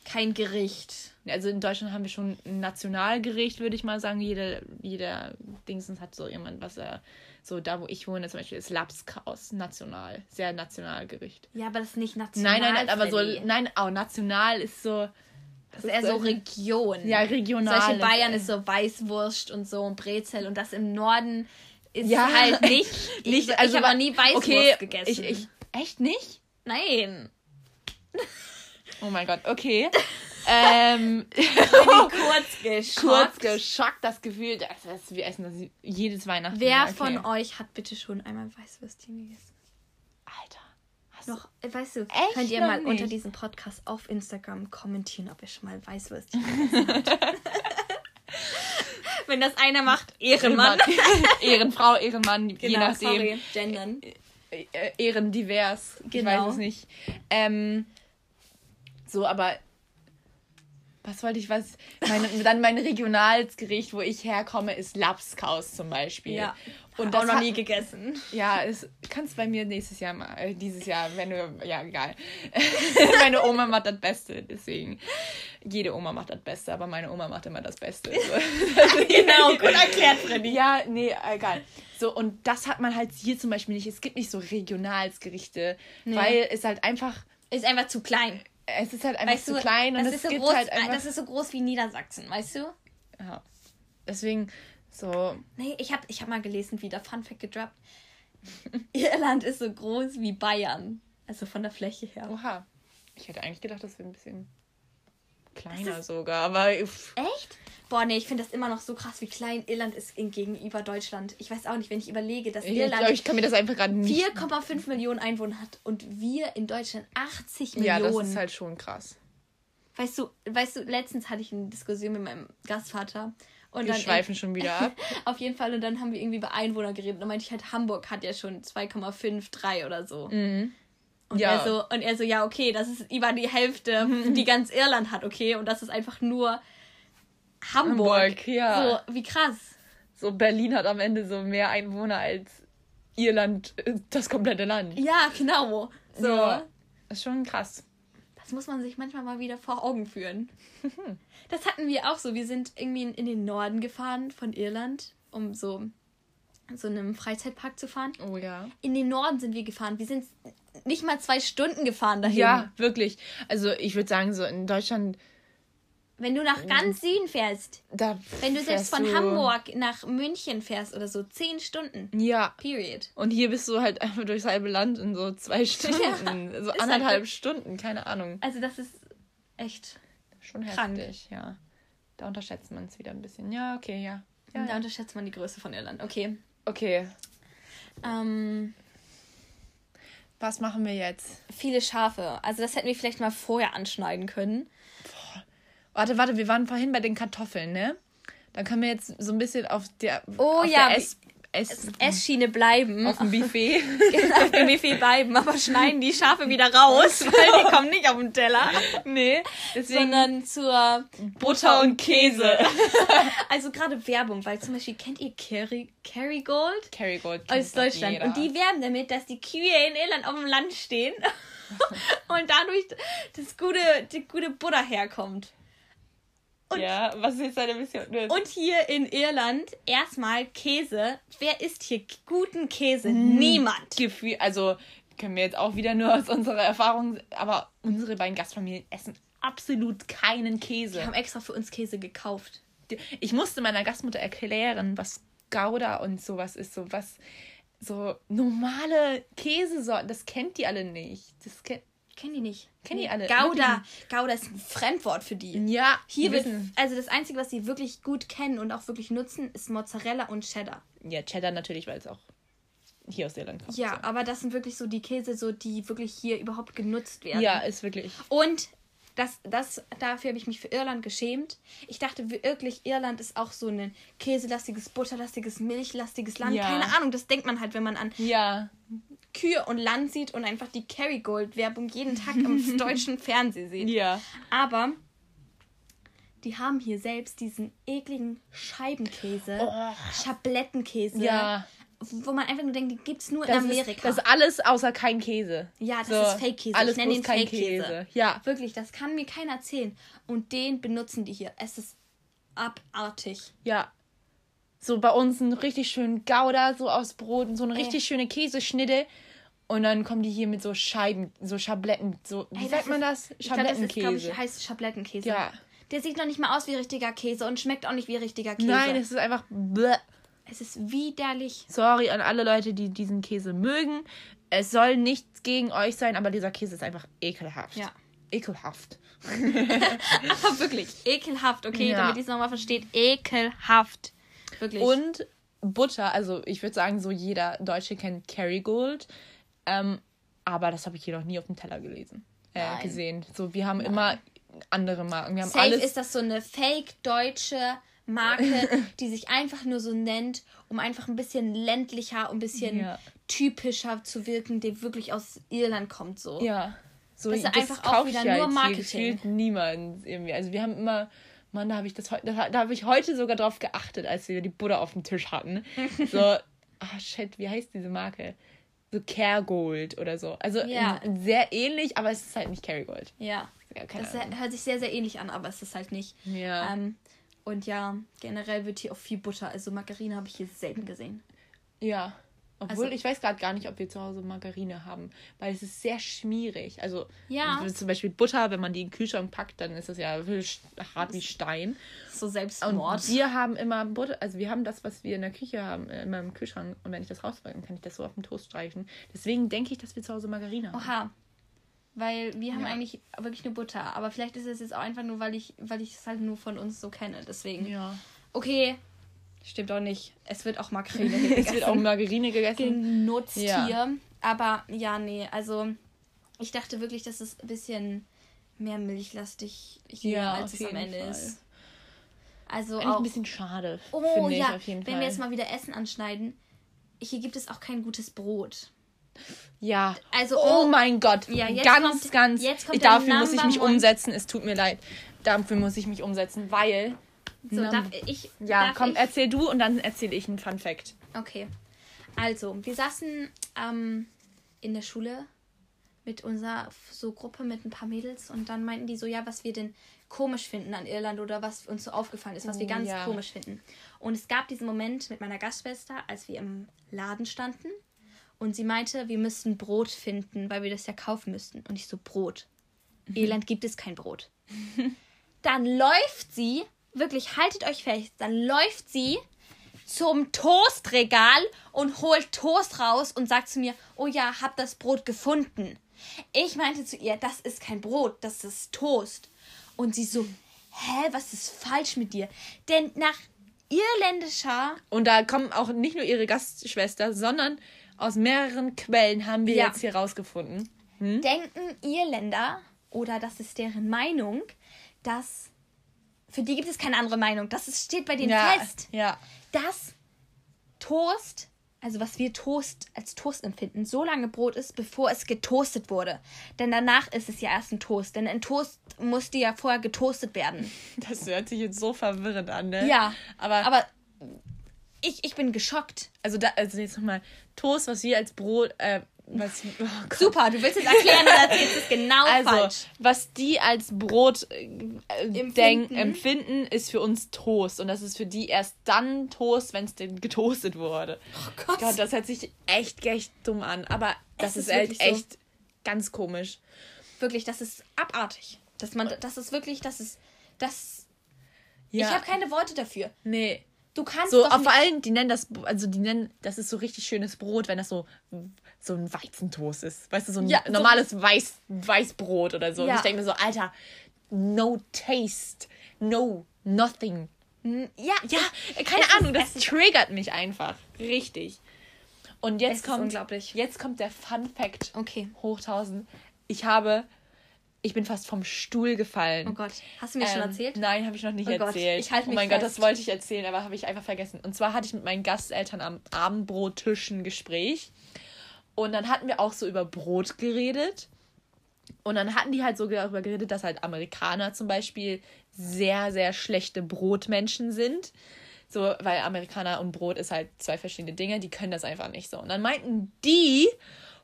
Speaker 2: kein Gericht.
Speaker 1: also in Deutschland haben wir schon ein Nationalgericht, würde ich mal sagen. Jeder, jeder Dingsens hat so jemand, was er, so da wo ich wohne zum Beispiel, ist Lapskaus, national, sehr Nationalgericht.
Speaker 2: Ja, aber das ist nicht national.
Speaker 1: Nein, nein, nein, aber so, nein, auch national ist so,
Speaker 2: Das ist eher so Region.
Speaker 1: ja, regional.
Speaker 2: Solche Bayern
Speaker 1: ist
Speaker 2: so Weißwurst und so und Brezel und das im Norden ist
Speaker 1: Ja.
Speaker 2: halt nicht.
Speaker 1: nicht,
Speaker 2: ich,
Speaker 1: also
Speaker 2: ich habe nie Weißwurst
Speaker 1: okay,
Speaker 2: gegessen.
Speaker 1: Ich, ich, echt nicht?
Speaker 2: Nein.
Speaker 1: Oh mein Gott, okay. ähm,
Speaker 2: Kurz geschockt.
Speaker 1: kurz geschockt, das Gefühl, das, wir essen das jedes Weihnachten.
Speaker 2: Wer
Speaker 1: okay.
Speaker 2: von euch hat bitte schon einmal Weißwürstchen gegessen?
Speaker 1: Alter.
Speaker 2: Noch, äh, weißt du,
Speaker 1: Echt
Speaker 2: könnt ihr mal
Speaker 1: nicht?
Speaker 2: unter diesem Podcast auf Instagram kommentieren, ob ihr schon mal Weißwürstchen gegessen habt. Wenn das einer macht, Ehrenmann.
Speaker 1: Ehrenfrau, Ehrenmann, je
Speaker 2: Genau,
Speaker 1: nachdem.
Speaker 2: sorry. Gendern.
Speaker 1: Äh, Ehrendivers. Ich
Speaker 2: Genau.
Speaker 1: weiß es nicht. Ähm, so, aber was wollte ich, was? Meine, dann mein Regionalsgericht, wo ich herkomme, ist Lapskaus zum Beispiel.
Speaker 2: Ja.
Speaker 1: Und
Speaker 2: Und
Speaker 1: das
Speaker 2: auch noch
Speaker 1: hat-
Speaker 2: nie gegessen.
Speaker 1: Ja, es kannst bei mir nächstes Jahr mal, äh, dieses Jahr, wenn du, ja, egal. meine Oma macht das Beste, deswegen. Jede Oma macht das Beste, aber meine Oma macht immer das Beste. So.
Speaker 2: Genau, gut erklärt, Freddy.
Speaker 1: Ja, nee, egal. So, und das hat man halt hier zum Beispiel nicht. Es gibt nicht so Regionalsgerichte,
Speaker 2: Nee.
Speaker 1: weil es halt einfach,
Speaker 2: Ist einfach zu klein.
Speaker 1: Es ist halt einfach
Speaker 2: Weißt
Speaker 1: zu
Speaker 2: du,
Speaker 1: klein und es
Speaker 2: ist so
Speaker 1: gibt
Speaker 2: groß,
Speaker 1: halt einfach.
Speaker 2: das ist so groß wie Niedersachsen, weißt du?
Speaker 1: ja. Deswegen, so,
Speaker 2: Nee, ich habe ich hab mal gelesen, wieder Fun Fact gedroppt. Irland ist so groß wie Bayern. Also von der Fläche her.
Speaker 1: oha. Ich hätte eigentlich gedacht, das wäre ein bisschen kleiner sogar, aber uff.
Speaker 2: Echt? Boah, nee, ich finde das immer noch so krass, wie klein Irland ist gegenüber Deutschland. Ich weiß auch nicht, wenn ich überlege, dass
Speaker 1: Ich
Speaker 2: Irland
Speaker 1: glaube, ich kann mir das einfach gerade nicht.
Speaker 2: 4,5 Millionen Einwohner hat und wir in Deutschland 80
Speaker 1: Ja,
Speaker 2: Millionen.
Speaker 1: das ist halt schon krass.
Speaker 2: Weißt du, weißt du, letztens hatte ich eine Diskussion mit meinem Gastvater. Und
Speaker 1: Wir
Speaker 2: dann
Speaker 1: schweifen schon wieder ab.
Speaker 2: Auf jeden Fall. Und dann haben wir irgendwie über Einwohner geredet. Und dann meinte ich halt, Hamburg hat ja schon 2,53 oder so. Und,
Speaker 1: Ja.
Speaker 2: er so, und er so, ja, okay, das ist über die Hälfte, die ganz Irland hat, okay. Und das ist einfach nur Hamburg.
Speaker 1: Hamburg, ja.
Speaker 2: So, wie krass.
Speaker 1: So, Berlin hat am Ende so mehr Einwohner als Irland, äh, das komplette Land.
Speaker 2: Ja, genau. So.
Speaker 1: Ja. Das ist schon krass.
Speaker 2: Das muss man sich manchmal mal wieder vor Augen führen. Das hatten wir auch so. Wir sind irgendwie in, in den Norden gefahren von Irland, um so so einem Freizeitpark zu fahren.
Speaker 1: Oh ja.
Speaker 2: In den Norden sind wir gefahren. Wir sind nicht mal zwei Stunden gefahren dahin.
Speaker 1: Ja, wirklich. Also ich würde sagen, so in Deutschland,
Speaker 2: Wenn du nach ganz Süden fährst,
Speaker 1: da.
Speaker 2: wenn du selbst von
Speaker 1: du-
Speaker 2: Hamburg nach München fährst oder so, zehn Stunden.
Speaker 1: Ja.
Speaker 2: Period.
Speaker 1: Und hier bist du halt einfach durchs halbe Land in so zwei Stunden. so
Speaker 2: ist
Speaker 1: anderthalb
Speaker 2: halt-
Speaker 1: Stunden, keine Ahnung.
Speaker 2: Also das ist echt.
Speaker 1: Schon
Speaker 2: Krank.
Speaker 1: heftig, ja. Da unterschätzt man es wieder ein bisschen. Ja, okay, ja. ja,
Speaker 2: da
Speaker 1: ja.
Speaker 2: unterschätzt man die Größe von Irland. Okay.
Speaker 1: Okay,
Speaker 2: Ähm,
Speaker 1: was machen wir jetzt?
Speaker 2: viele Schafe. Also das hätten wir vielleicht mal vorher anschneiden können.
Speaker 1: Warte, warte, wir waren vorhin bei den Kartoffeln, ne? Dann können wir jetzt so ein bisschen auf der,
Speaker 2: Oh
Speaker 1: auf
Speaker 2: ja,
Speaker 1: der Ess, Ess,
Speaker 2: Essschiene bleiben.
Speaker 1: auf dem Buffet.
Speaker 2: auf dem Buffet bleiben, aber schneiden die Schafe wieder raus, weil die kommen nicht auf den Teller.
Speaker 1: nee, deswegen
Speaker 2: Sondern zur
Speaker 1: Butter und Käse.
Speaker 2: Also gerade Werbung, weil zum Beispiel kennt ihr Kerry, Kerrygold
Speaker 1: Kerrygold.
Speaker 2: aus Deutschland
Speaker 1: jeder.
Speaker 2: und die werben damit, dass die Kühe in Irland auf dem Land stehen und dadurch das gute, die gute Butter herkommt.
Speaker 1: Ja, was ist jetzt deine Mission?
Speaker 2: Und hier in Irland erstmal Käse. Wer isst hier guten Käse? Niemand.
Speaker 1: Gefühl, also können wir jetzt auch wieder nur aus unserer Erfahrung, aber unsere beiden Gastfamilien essen absolut keinen Käse.
Speaker 2: Wir haben extra für uns Käse gekauft.
Speaker 1: Ich musste meiner Gastmutter erklären, was Gouda und sowas ist, so was so normale Käsesorten, das kennt die alle nicht. Das kennt
Speaker 2: Kennen die nicht.
Speaker 1: Kennen die alle.
Speaker 2: Gouda. Gouda ist ein Fremdwort für die.
Speaker 1: ja,
Speaker 2: Hier wird,
Speaker 1: wissen.
Speaker 2: also das Einzige, was sie wirklich gut kennen und auch wirklich nutzen, ist Mozzarella und Cheddar.
Speaker 1: Ja, Cheddar natürlich, weil es auch hier aus Irland kommt.
Speaker 2: Ja, aber das sind wirklich so die Käse, so die wirklich hier überhaupt genutzt
Speaker 1: so.
Speaker 2: werden.
Speaker 1: ja, ist wirklich.
Speaker 2: Und das, das, dafür habe ich mich für Irland geschämt. Ich dachte wirklich, Irland ist auch so ein käselastiges, butterlastiges, milchlastiges Land.
Speaker 1: Ja.
Speaker 2: Keine Ahnung, das denkt man halt, wenn man an
Speaker 1: Ja,
Speaker 2: Kühe und Land sieht und einfach die Kerrygold-Werbung jeden Tag im deutschen Fernsehen sieht.
Speaker 1: ja.
Speaker 2: Aber die haben hier selbst diesen ekligen Scheibenkäse,
Speaker 1: Oh.
Speaker 2: Schablettenkäse,
Speaker 1: Ja.
Speaker 2: wo man einfach nur denkt, die gibt es nur in
Speaker 1: Das
Speaker 2: Amerika.
Speaker 1: ist, das ist alles außer kein Käse.
Speaker 2: Ja, das
Speaker 1: So,
Speaker 2: ist Fake-Käse.
Speaker 1: Alles
Speaker 2: ich nenne den
Speaker 1: kein
Speaker 2: Fake-Käse.
Speaker 1: Käse. Ja.
Speaker 2: Wirklich, das kann mir keiner erzählen. Und den benutzen die hier. Es ist abartig.
Speaker 1: Ja. So bei uns ein richtig schön Gouda, so aus Brot, und so eine richtig schöne Käseschnitte. Und dann kommen die hier mit so Scheiben, so Schabletten, so, wie
Speaker 2: Ey,
Speaker 1: sagt man das?
Speaker 2: Ich glaube, das ist,
Speaker 1: Schablettenkäse.
Speaker 2: ich, heißt Schablettenkäse.
Speaker 1: Ja.
Speaker 2: Der sieht noch nicht mal aus wie richtiger Käse und schmeckt auch nicht wie richtiger Käse.
Speaker 1: Nein, es ist einfach. Bleh.
Speaker 2: es ist widerlich.
Speaker 1: Sorry an alle Leute, die diesen Käse mögen. Es soll nichts gegen euch sein, aber dieser Käse ist einfach ekelhaft.
Speaker 2: Ja.
Speaker 1: Ekelhaft.
Speaker 2: Aber wirklich, ekelhaft, okay?
Speaker 1: Ja.
Speaker 2: Damit ihr es nochmal versteht. Ekelhaft. Wirklich.
Speaker 1: Und Butter, also ich würde sagen, so jeder Deutsche kennt Kerrygold. Ähm, aber das habe ich hier noch nie auf dem Teller gelesen. Äh,
Speaker 2: Nein.
Speaker 1: gesehen. So, wir haben immer andere Marken. Wir haben
Speaker 2: Safe
Speaker 1: alles.
Speaker 2: ist das so eine fake-deutsche Marke, die sich einfach nur so nennt, um einfach ein bisschen ländlicher, ein bisschen
Speaker 1: Ja.
Speaker 2: typischer zu wirken, die wirklich aus Irland kommt so.
Speaker 1: Ja. So,
Speaker 2: Das ist einfach auch wieder nur
Speaker 1: jetzt hier
Speaker 2: Marketing.
Speaker 1: gefühlt niemand irgendwie. Also wir haben immer, Mann, da habe ich das heute, da habe ich heute sogar drauf geachtet, als wir die Butter auf dem Tisch hatten. So, ah shit, wie heißt diese Marke? So Caregold oder so. Also
Speaker 2: Ja.
Speaker 1: sehr ähnlich, aber es ist halt nicht Caregold.
Speaker 2: Ja.
Speaker 1: Ja,
Speaker 2: Das
Speaker 1: Ahnung.
Speaker 2: hört sich sehr, sehr ähnlich an, aber es ist halt nicht.
Speaker 1: Ja.
Speaker 2: Ähm, und ja, generell wird hier auch viel Butter. Also Margarine habe ich hier selten gesehen.
Speaker 1: Ja. Obwohl,
Speaker 2: Also-
Speaker 1: ich weiß gerade gar nicht, ob wir zu Hause Margarine haben, weil es ist sehr schmierig. Also,
Speaker 2: Ja.
Speaker 1: zum Beispiel Butter, wenn man die in den Kühlschrank packt, dann ist das ja hart wie Stein.
Speaker 2: So
Speaker 1: Und
Speaker 2: Selbstmord.
Speaker 1: wir haben immer Butter, also wir haben das, was wir in der Küche haben, immer im Kühlschrank. Und wenn ich das dann kann ich das so auf den Toast streichen. Deswegen denke ich, dass wir zu Hause Margarine haben.
Speaker 2: Oha. Weil wir haben
Speaker 1: Ja.
Speaker 2: eigentlich wirklich nur Butter. Aber vielleicht ist es jetzt auch einfach nur, weil ich, weil ich es halt nur von uns so kenne. Deswegen.
Speaker 1: Ja.
Speaker 2: Okay. Stimmt auch nicht. Es wird auch Makrele hier
Speaker 1: Es wird
Speaker 2: gegessen.
Speaker 1: auch Margarine gegessen.
Speaker 2: genutzt
Speaker 1: Ja.
Speaker 2: hier. Aber ja, nee, also ich dachte wirklich, dass es ein bisschen mehr milchlastig hier,
Speaker 1: Ja,
Speaker 2: als es am Ende
Speaker 1: Fall.
Speaker 2: ist. Also
Speaker 1: Eigentlich
Speaker 2: auch.
Speaker 1: ein bisschen schade.
Speaker 2: oh
Speaker 1: ich
Speaker 2: ja,
Speaker 1: auf jeden
Speaker 2: wenn
Speaker 1: Fall.
Speaker 2: wir jetzt mal wieder Essen anschneiden, hier gibt es auch kein gutes Brot.
Speaker 1: Ja.
Speaker 2: Also,
Speaker 1: oh
Speaker 2: oh,
Speaker 1: mein Gott.
Speaker 2: Ja, jetzt
Speaker 1: ganz,
Speaker 2: kommt-
Speaker 1: ganz.
Speaker 2: jetzt kommt
Speaker 1: ich, dafür muss ich mich umsetzen. Es tut mir leid. Dafür muss ich mich umsetzen, weil.
Speaker 2: So,
Speaker 1: Num-
Speaker 2: darf ich.
Speaker 1: ja,
Speaker 2: darf
Speaker 1: komm,
Speaker 2: ich?
Speaker 1: erzähl du und dann erzähle ich einen Fun Fact.
Speaker 2: Okay. Also, wir saßen ähm, in der Schule mit unserer so Gruppe mit ein paar Mädels und dann meinten die so, ja, was wir denn komisch finden an Irland oder was uns so aufgefallen ist, was wir
Speaker 1: Oh,
Speaker 2: ganz
Speaker 1: ja.
Speaker 2: komisch finden. Und es gab diesen Moment mit meiner Gastschwester, als wir im Laden standen und sie meinte, wir müssten Brot finden, weil wir das ja kaufen müssten. Und ich so, Brot.
Speaker 1: Mhm.
Speaker 2: Irland gibt es kein Brot. dann läuft sie, wirklich haltet euch fest, dann läuft sie zum Toastregal und holt Toast raus und sagt zu mir, oh ja, hab das Brot gefunden. Ich meinte zu ihr, das ist kein Brot, das ist Toast. Und sie so, hä, was ist falsch mit dir? Denn nach irländischer
Speaker 1: Und da kommen auch nicht nur ihre Gastschwester, sondern aus mehreren Quellen haben wir
Speaker 2: Ja.
Speaker 1: jetzt hier rausgefunden.
Speaker 2: denken Irländer, oder das ist deren Meinung, dass für die gibt es keine andere Meinung. Das ist, steht bei denen
Speaker 1: Ja,
Speaker 2: fest.
Speaker 1: ja.
Speaker 2: dass Toast, also was wir Toast als Toast empfinden, so lange Brot ist, bevor es getoastet wurde. Denn danach ist es ja erst ein Toast. Denn ein Toast musste ja vorher getoastet werden.
Speaker 1: Das hört sich jetzt so verwirrend an, ne?
Speaker 2: Ja,
Speaker 1: Aber,
Speaker 2: aber ich, ich bin geschockt.
Speaker 1: also, da, also jetzt nochmal, Toast, was wir als Brot, äh, was, oh.
Speaker 2: Super, du willst es erklären und erzählst es genau
Speaker 1: Also,
Speaker 2: falsch.
Speaker 1: was die als Brot äh,
Speaker 2: Empfinden.
Speaker 1: denken, empfinden, ist für uns Toast. Und das ist für die erst dann Toast, wenn es denn getoastet wurde.
Speaker 2: Oh Gott.
Speaker 1: Gott, das hört sich echt, echt dumm an. Aber das
Speaker 2: Es
Speaker 1: ist,
Speaker 2: ist
Speaker 1: halt
Speaker 2: wirklich so.
Speaker 1: echt ganz komisch.
Speaker 2: Wirklich, das ist abartig. Dass man, das ist wirklich, das ist, das,
Speaker 1: Ja.
Speaker 2: ich habe keine Worte dafür.
Speaker 1: Nee.
Speaker 2: Du kannst
Speaker 1: So,
Speaker 2: doch
Speaker 1: auf
Speaker 2: nicht,
Speaker 1: allen, die nennen das, also die nennen, das ist so richtig schönes Brot, wenn das so, so ein Weizentoast ist. Weißt du, so ein
Speaker 2: Ja, so-
Speaker 1: normales Weiß, Weißbrot oder so. Und
Speaker 2: Ja.
Speaker 1: ich denke mir so, Alter, no taste, no, nothing.
Speaker 2: ja,
Speaker 1: Ja, keine Ahnung,
Speaker 2: ist-
Speaker 1: das triggert mich einfach. Richtig. Und jetzt kommt, jetzt kommt der Fun Fact
Speaker 2: Okay.
Speaker 1: hoch 1000. Ich habe, ich bin fast vom Stuhl gefallen.
Speaker 2: Oh Gott, hast du mir schon
Speaker 1: Ähm,
Speaker 2: erzählt?
Speaker 1: Nein, habe ich noch nicht
Speaker 2: Oh Gott,
Speaker 1: erzählt.
Speaker 2: ich halte
Speaker 1: oh mein Gott,
Speaker 2: fest.
Speaker 1: das wollte ich erzählen, aber habe ich einfach vergessen. Und zwar hatte ich mit meinen Gasteltern am Abendbrottisch ein Gespräch. Und dann hatten wir auch so über Brot geredet. Und dann hatten die halt so darüber geredet, dass halt Amerikaner zum Beispiel sehr, sehr schlechte Brotmenschen sind. So, weil Amerikaner und Brot ist halt zwei verschiedene Dinge, die können das einfach nicht so. Und dann meinten die,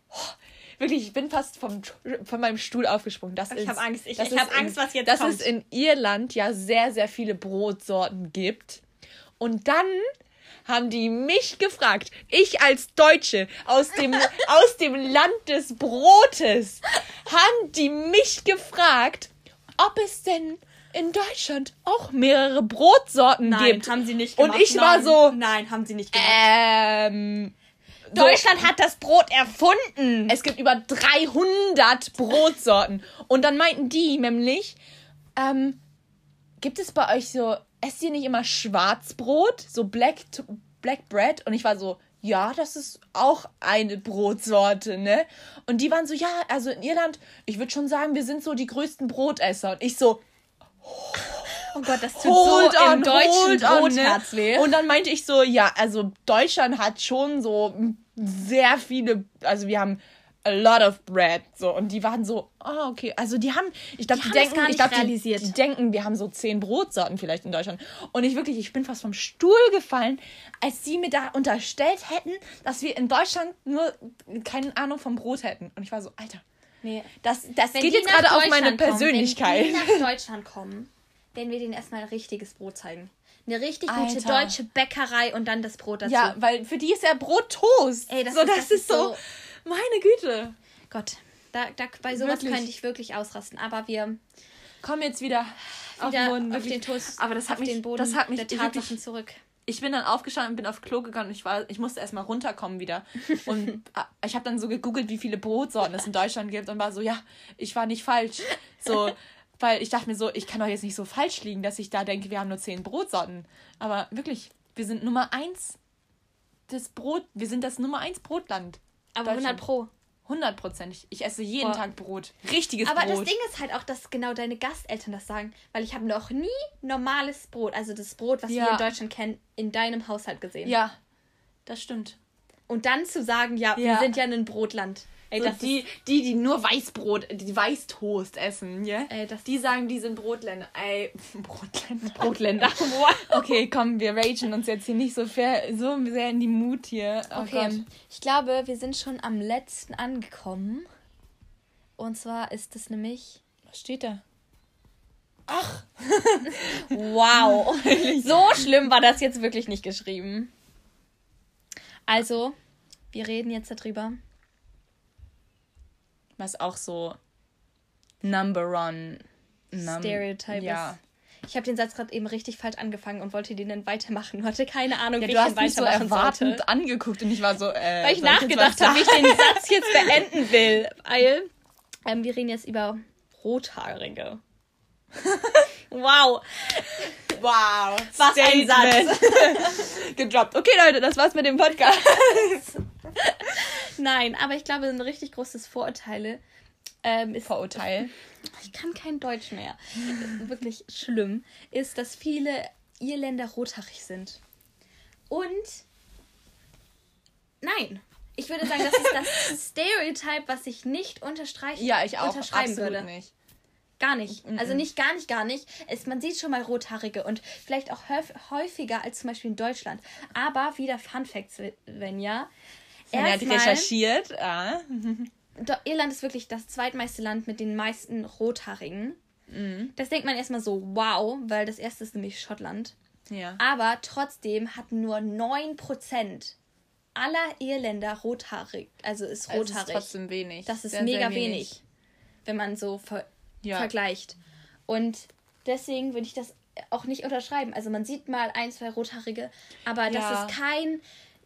Speaker 1: oh, wirklich, ich bin fast vom, von meinem Stuhl aufgesprungen. Das
Speaker 2: Ich
Speaker 1: ist,
Speaker 2: hab Angst, ich- ich
Speaker 1: ist
Speaker 2: hab Angst, was jetzt
Speaker 1: dass
Speaker 2: kommt.
Speaker 1: es in Irland ja sehr, sehr viele Brotsorten gibt. Und dann haben die mich gefragt, ich als Deutsche aus dem, aus dem Land des Brotes, haben die mich gefragt, ob es denn in Deutschland auch mehrere Brotsorten
Speaker 2: Nein,
Speaker 1: gibt.
Speaker 2: haben sie nicht
Speaker 1: Und
Speaker 2: gemacht.
Speaker 1: ich war
Speaker 2: Nein.
Speaker 1: so,
Speaker 2: Nein, haben sie nicht gemacht.
Speaker 1: ähm, so-
Speaker 2: Deutschland hat das Brot erfunden.
Speaker 1: es gibt über 300 Brotsorten. Und dann meinten die nämlich, ähm, gibt es bei euch so, esst ihr nicht immer Schwarzbrot? So Black, Black Bread? Und ich war so, ja, das ist auch eine Brotsorte, ne? Und die waren so, ja, also in Irland, ich würde schon sagen, wir sind so die größten Brotesser. Und ich so,
Speaker 2: oh Gott, das tut
Speaker 1: hold
Speaker 2: so
Speaker 1: on,
Speaker 2: im deutschen
Speaker 1: on,
Speaker 2: Brotherz
Speaker 1: ne?
Speaker 2: weh.
Speaker 1: Und dann meinte ich so, ja, also Deutschland hat schon so sehr viele, also wir haben a lot of bread, so. Und die waren so, ah, okay. Also die haben, ich glaube, die,
Speaker 2: das
Speaker 1: denken, ich
Speaker 2: nicht
Speaker 1: glaube, die,
Speaker 2: realisiert.
Speaker 1: die denken, wir haben so zehn Brotsorten vielleicht in Deutschland. Und ich wirklich, ich bin fast vom Stuhl gefallen, als sie mir da unterstellt hätten, dass wir in Deutschland nur keine Ahnung vom Brot hätten. Und ich war so, Alter,
Speaker 2: nee.
Speaker 1: das, das
Speaker 2: Wenn
Speaker 1: geht
Speaker 2: die
Speaker 1: jetzt gerade auf meine
Speaker 2: Deutschland kommen,
Speaker 1: Persönlichkeit.
Speaker 2: Wenn die nach Deutschland kommen, werden wir denen erstmal ein richtiges Brot zeigen. Eine richtig gute
Speaker 1: Alter.
Speaker 2: deutsche Bäckerei und dann das Brot dazu.
Speaker 1: Ja, weil für die ist ja Brot Toast.
Speaker 2: Ey, das
Speaker 1: so,
Speaker 2: ist-
Speaker 1: das,
Speaker 2: das
Speaker 1: ist,
Speaker 2: ist
Speaker 1: so,
Speaker 2: so-
Speaker 1: meine Güte.
Speaker 2: Gott, da, da, bei sowas
Speaker 1: Wirklich.
Speaker 2: könnte ich wirklich ausrasten. Aber wir
Speaker 1: Komm jetzt wieder, auf
Speaker 2: wieder
Speaker 1: den Boden.
Speaker 2: auf
Speaker 1: wirklich.
Speaker 2: den Toast,
Speaker 1: Aber das hat
Speaker 2: auf
Speaker 1: mich,
Speaker 2: den Boden
Speaker 1: das hat mich
Speaker 2: der
Speaker 1: wirklich,
Speaker 2: Tatsachen zurück.
Speaker 1: ich bin dann aufgestanden und bin auf Klo gegangen und ich war, ich musste erstmal runterkommen wieder. Und ich habe dann so gegoogelt, wie viele Brotsorten es in Deutschland gibt und war so, ja, ich war nicht falsch. So, weil ich dachte mir so, ich kann doch jetzt nicht so falsch liegen, dass ich da denke, wir haben nur zehn Brotsorten. Aber wirklich, wir sind Nummer eins das Brot, wir sind das Nummer eins Brotland.
Speaker 2: Aber 100 Pro.
Speaker 1: Hundertprozentig. Ich esse jeden Boah. Tag Brot. Richtiges
Speaker 2: Aber
Speaker 1: Brot.
Speaker 2: Aber das Ding ist halt auch, dass genau deine Gasteltern das sagen. Weil ich habe noch nie normales Brot, also das Brot, was ja. wir in Deutschland kennen, in deinem Haushalt gesehen.
Speaker 1: Ja, das stimmt.
Speaker 2: Und dann zu sagen, ja, ja. wir sind ja ein Brotland.
Speaker 1: Ey, so die, die, die nur Weißbrot, die Weißtoast essen, ja? Ey, das die sagen, die sind Brotländer. Ey, Brotländer. Brotländer. okay, komm, wir ragen uns jetzt hier nicht so, fair, so sehr in die Mut hier. Oh okay,
Speaker 2: Gott. ich glaube, wir sind schon am letzten angekommen. Und zwar ist es nämlich.
Speaker 1: Was steht da?
Speaker 2: Ach! wow! so schlimm war das jetzt wirklich nicht geschrieben. Also, wir reden jetzt darüber,
Speaker 1: was auch so Number One num
Speaker 2: Stereotype ja. ist. Ich habe den Satz gerade eben richtig falsch angefangen und wollte den dann weitermachen und hatte keine Ahnung, ja, wie du ich hast den mich so
Speaker 1: erwartend sollte. angeguckt und ich war so, äh,
Speaker 2: weil ich nachgedacht habe, wie ich den Satz jetzt beenden will, weil ähm, wir reden jetzt über Rothaarige. wow.
Speaker 1: Wow. Was Statement. ein Satz. Gedroppt. Okay, Leute, das war's mit dem Podcast.
Speaker 2: Nein, aber ich glaube, ein richtig großes Vorurteile ähm, ist.
Speaker 1: Vorurteil.
Speaker 2: Ich kann kein Deutsch mehr. Wirklich schlimm. Ist, dass viele Irländer rothaarig sind. Und. Nein. Ich würde sagen, das ist das Stereotype, was ich nicht unterstreichen Ja, ich auch. Unterschreiben Absolut würde. nicht. Gar nicht. Also nicht gar nicht, gar nicht. Es, man sieht schon mal Rothaarige und vielleicht auch häufiger als zum Beispiel in Deutschland. Aber wieder Fun Facts, wenn ja. Er hat recherchiert. Ah. Irland ist wirklich das zweitmeiste Land mit den meisten Rothaarigen. Mhm. Das denkt man erstmal so, wow, weil das erste ist nämlich Schottland. Ja. Aber trotzdem hat nur 9% aller Irländer rothaarig. Also ist rothaarig. Das ist trotzdem wenig. Das ist sehr, mega sehr wenig. wenig. wenn man so ver ja. vergleicht. Und deswegen würde ich das auch nicht unterschreiben. Also man sieht mal ein, zwei Rothaarige, aber ja. das ist kein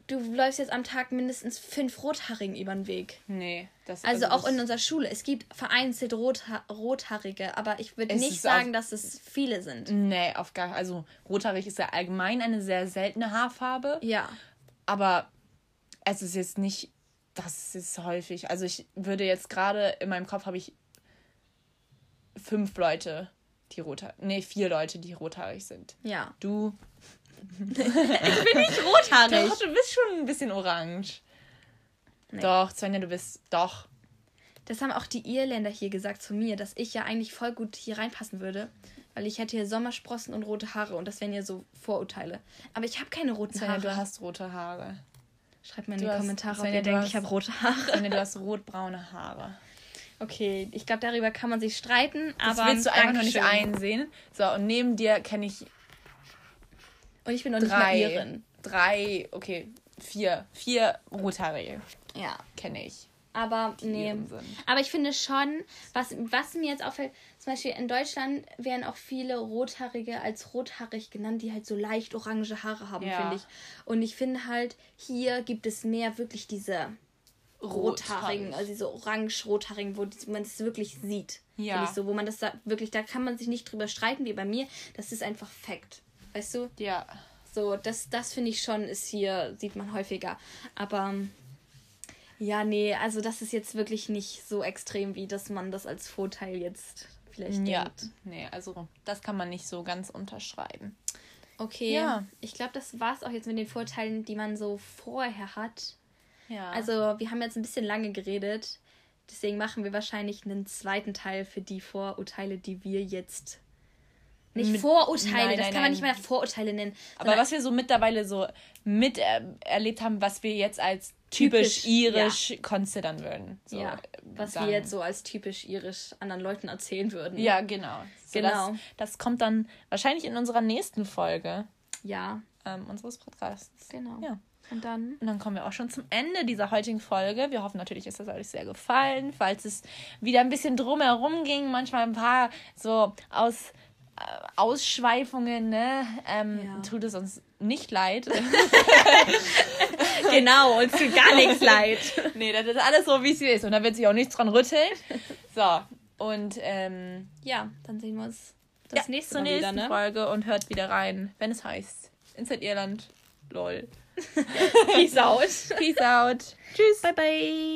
Speaker 2: du läufst jetzt am Tag mindestens fünf Rothaarigen über den Weg. Nee. Das, also, also auch in unserer Schule. Es gibt vereinzelt Rotha Rothaarige, aber ich würde nicht sagen, dass es viele sind.
Speaker 1: Nee, auf gar Also rothaarig ist ja allgemein eine sehr seltene Haarfarbe. Ja. Aber es ist jetzt nicht, das ist häufig. Also ich würde jetzt gerade, in meinem Kopf habe ich fünf Leute, die rothaarig, nee, vier Leute, die rothaarig sind. Ja. Du ich bin nicht rothaarig. Doch, du bist schon ein bisschen orange. Nee. Doch, Svenja, du bist doch.
Speaker 2: Das haben auch die Irländer hier gesagt zu mir, dass ich ja eigentlich voll gut hier reinpassen würde. Weil ich hätte hier Sommersprossen und rote Haare und das wären ja so Vorurteile. Aber ich habe keine roten
Speaker 1: Svenja, Haare. du hast rote Haare.
Speaker 2: Schreibt mir in du die hast, Kommentare, Svenja, ob ihr denkt, ich habe rote Haare.
Speaker 1: Svenja, du hast rotbraune Haare.
Speaker 2: Okay, ich glaube, darüber kann man sich streiten, aber. Das willst du einfach
Speaker 1: noch nicht einsehen. So, und neben dir kenne ich und ich bin noch drei, nicht mal Irin. Drei, okay, vier. Vier Rothaarige. Ja. Kenne ich.
Speaker 2: Aber nee. Aber ich finde schon, was, was mir jetzt auffällt, zum Beispiel in Deutschland werden auch viele Rothaarige als rothaarig genannt, die halt so leicht orange Haare haben, ja. finde ich. Und ich finde halt, hier gibt es mehr wirklich diese rothaarigen, also diese orange-rothaarigen, wo man es wirklich sieht. Ja. So, wo man das da wirklich, da kann man sich nicht drüber streiten wie bei mir. Das ist einfach Fakt. Weißt du? Ja. So, das, das finde ich schon, ist hier, sieht man häufiger. Aber ja, nee, also das ist jetzt wirklich nicht so extrem, wie dass man das als Vorteil jetzt vielleicht
Speaker 1: ja. denkt. Nee, also das kann man nicht so ganz unterschreiben.
Speaker 2: Okay. Ja. Ich glaube, das war es auch jetzt mit den Vorteilen, die man so vorher hat. Ja. Also, wir haben jetzt ein bisschen lange geredet. Deswegen machen wir wahrscheinlich einen zweiten Teil für die Vorurteile, die wir jetzt nicht mit, Vorurteile, nein, das nein, kann man nicht mehr Vorurteile nennen.
Speaker 1: Aber was wir so mittlerweile so miterlebt haben, was wir jetzt als typisch, typisch irisch ja. considern würden. So ja,
Speaker 2: was sagen. wir jetzt so als typisch irisch anderen Leuten erzählen würden.
Speaker 1: Ja, genau. So genau. Das, das, kommt dann wahrscheinlich in unserer nächsten Folge. Ja. Ähm, unseres Podcasts. Genau. Ja. Und dann? Und dann kommen wir auch schon zum Ende dieser heutigen Folge. Wir hoffen natürlich, ist das euch sehr gefallen. Falls es wieder ein bisschen drumherum ging, manchmal ein paar so aus Ausschweifungen, ne? Ähm,
Speaker 2: Ja.
Speaker 1: Tut es uns nicht leid.
Speaker 2: genau, uns tut gar nichts leid.
Speaker 1: nee, das ist alles so, wie es ist. Und da wird sich auch nichts dran rütteln. So, und ähm,
Speaker 2: Ja, dann sehen wir uns das
Speaker 1: ja,
Speaker 2: nächste Mal wieder, ne?
Speaker 1: Folge und hört wieder rein, wenn es heißt Inside Irland. Lol.
Speaker 2: Peace out.
Speaker 1: Peace out. Tschüss.
Speaker 2: Bye bye.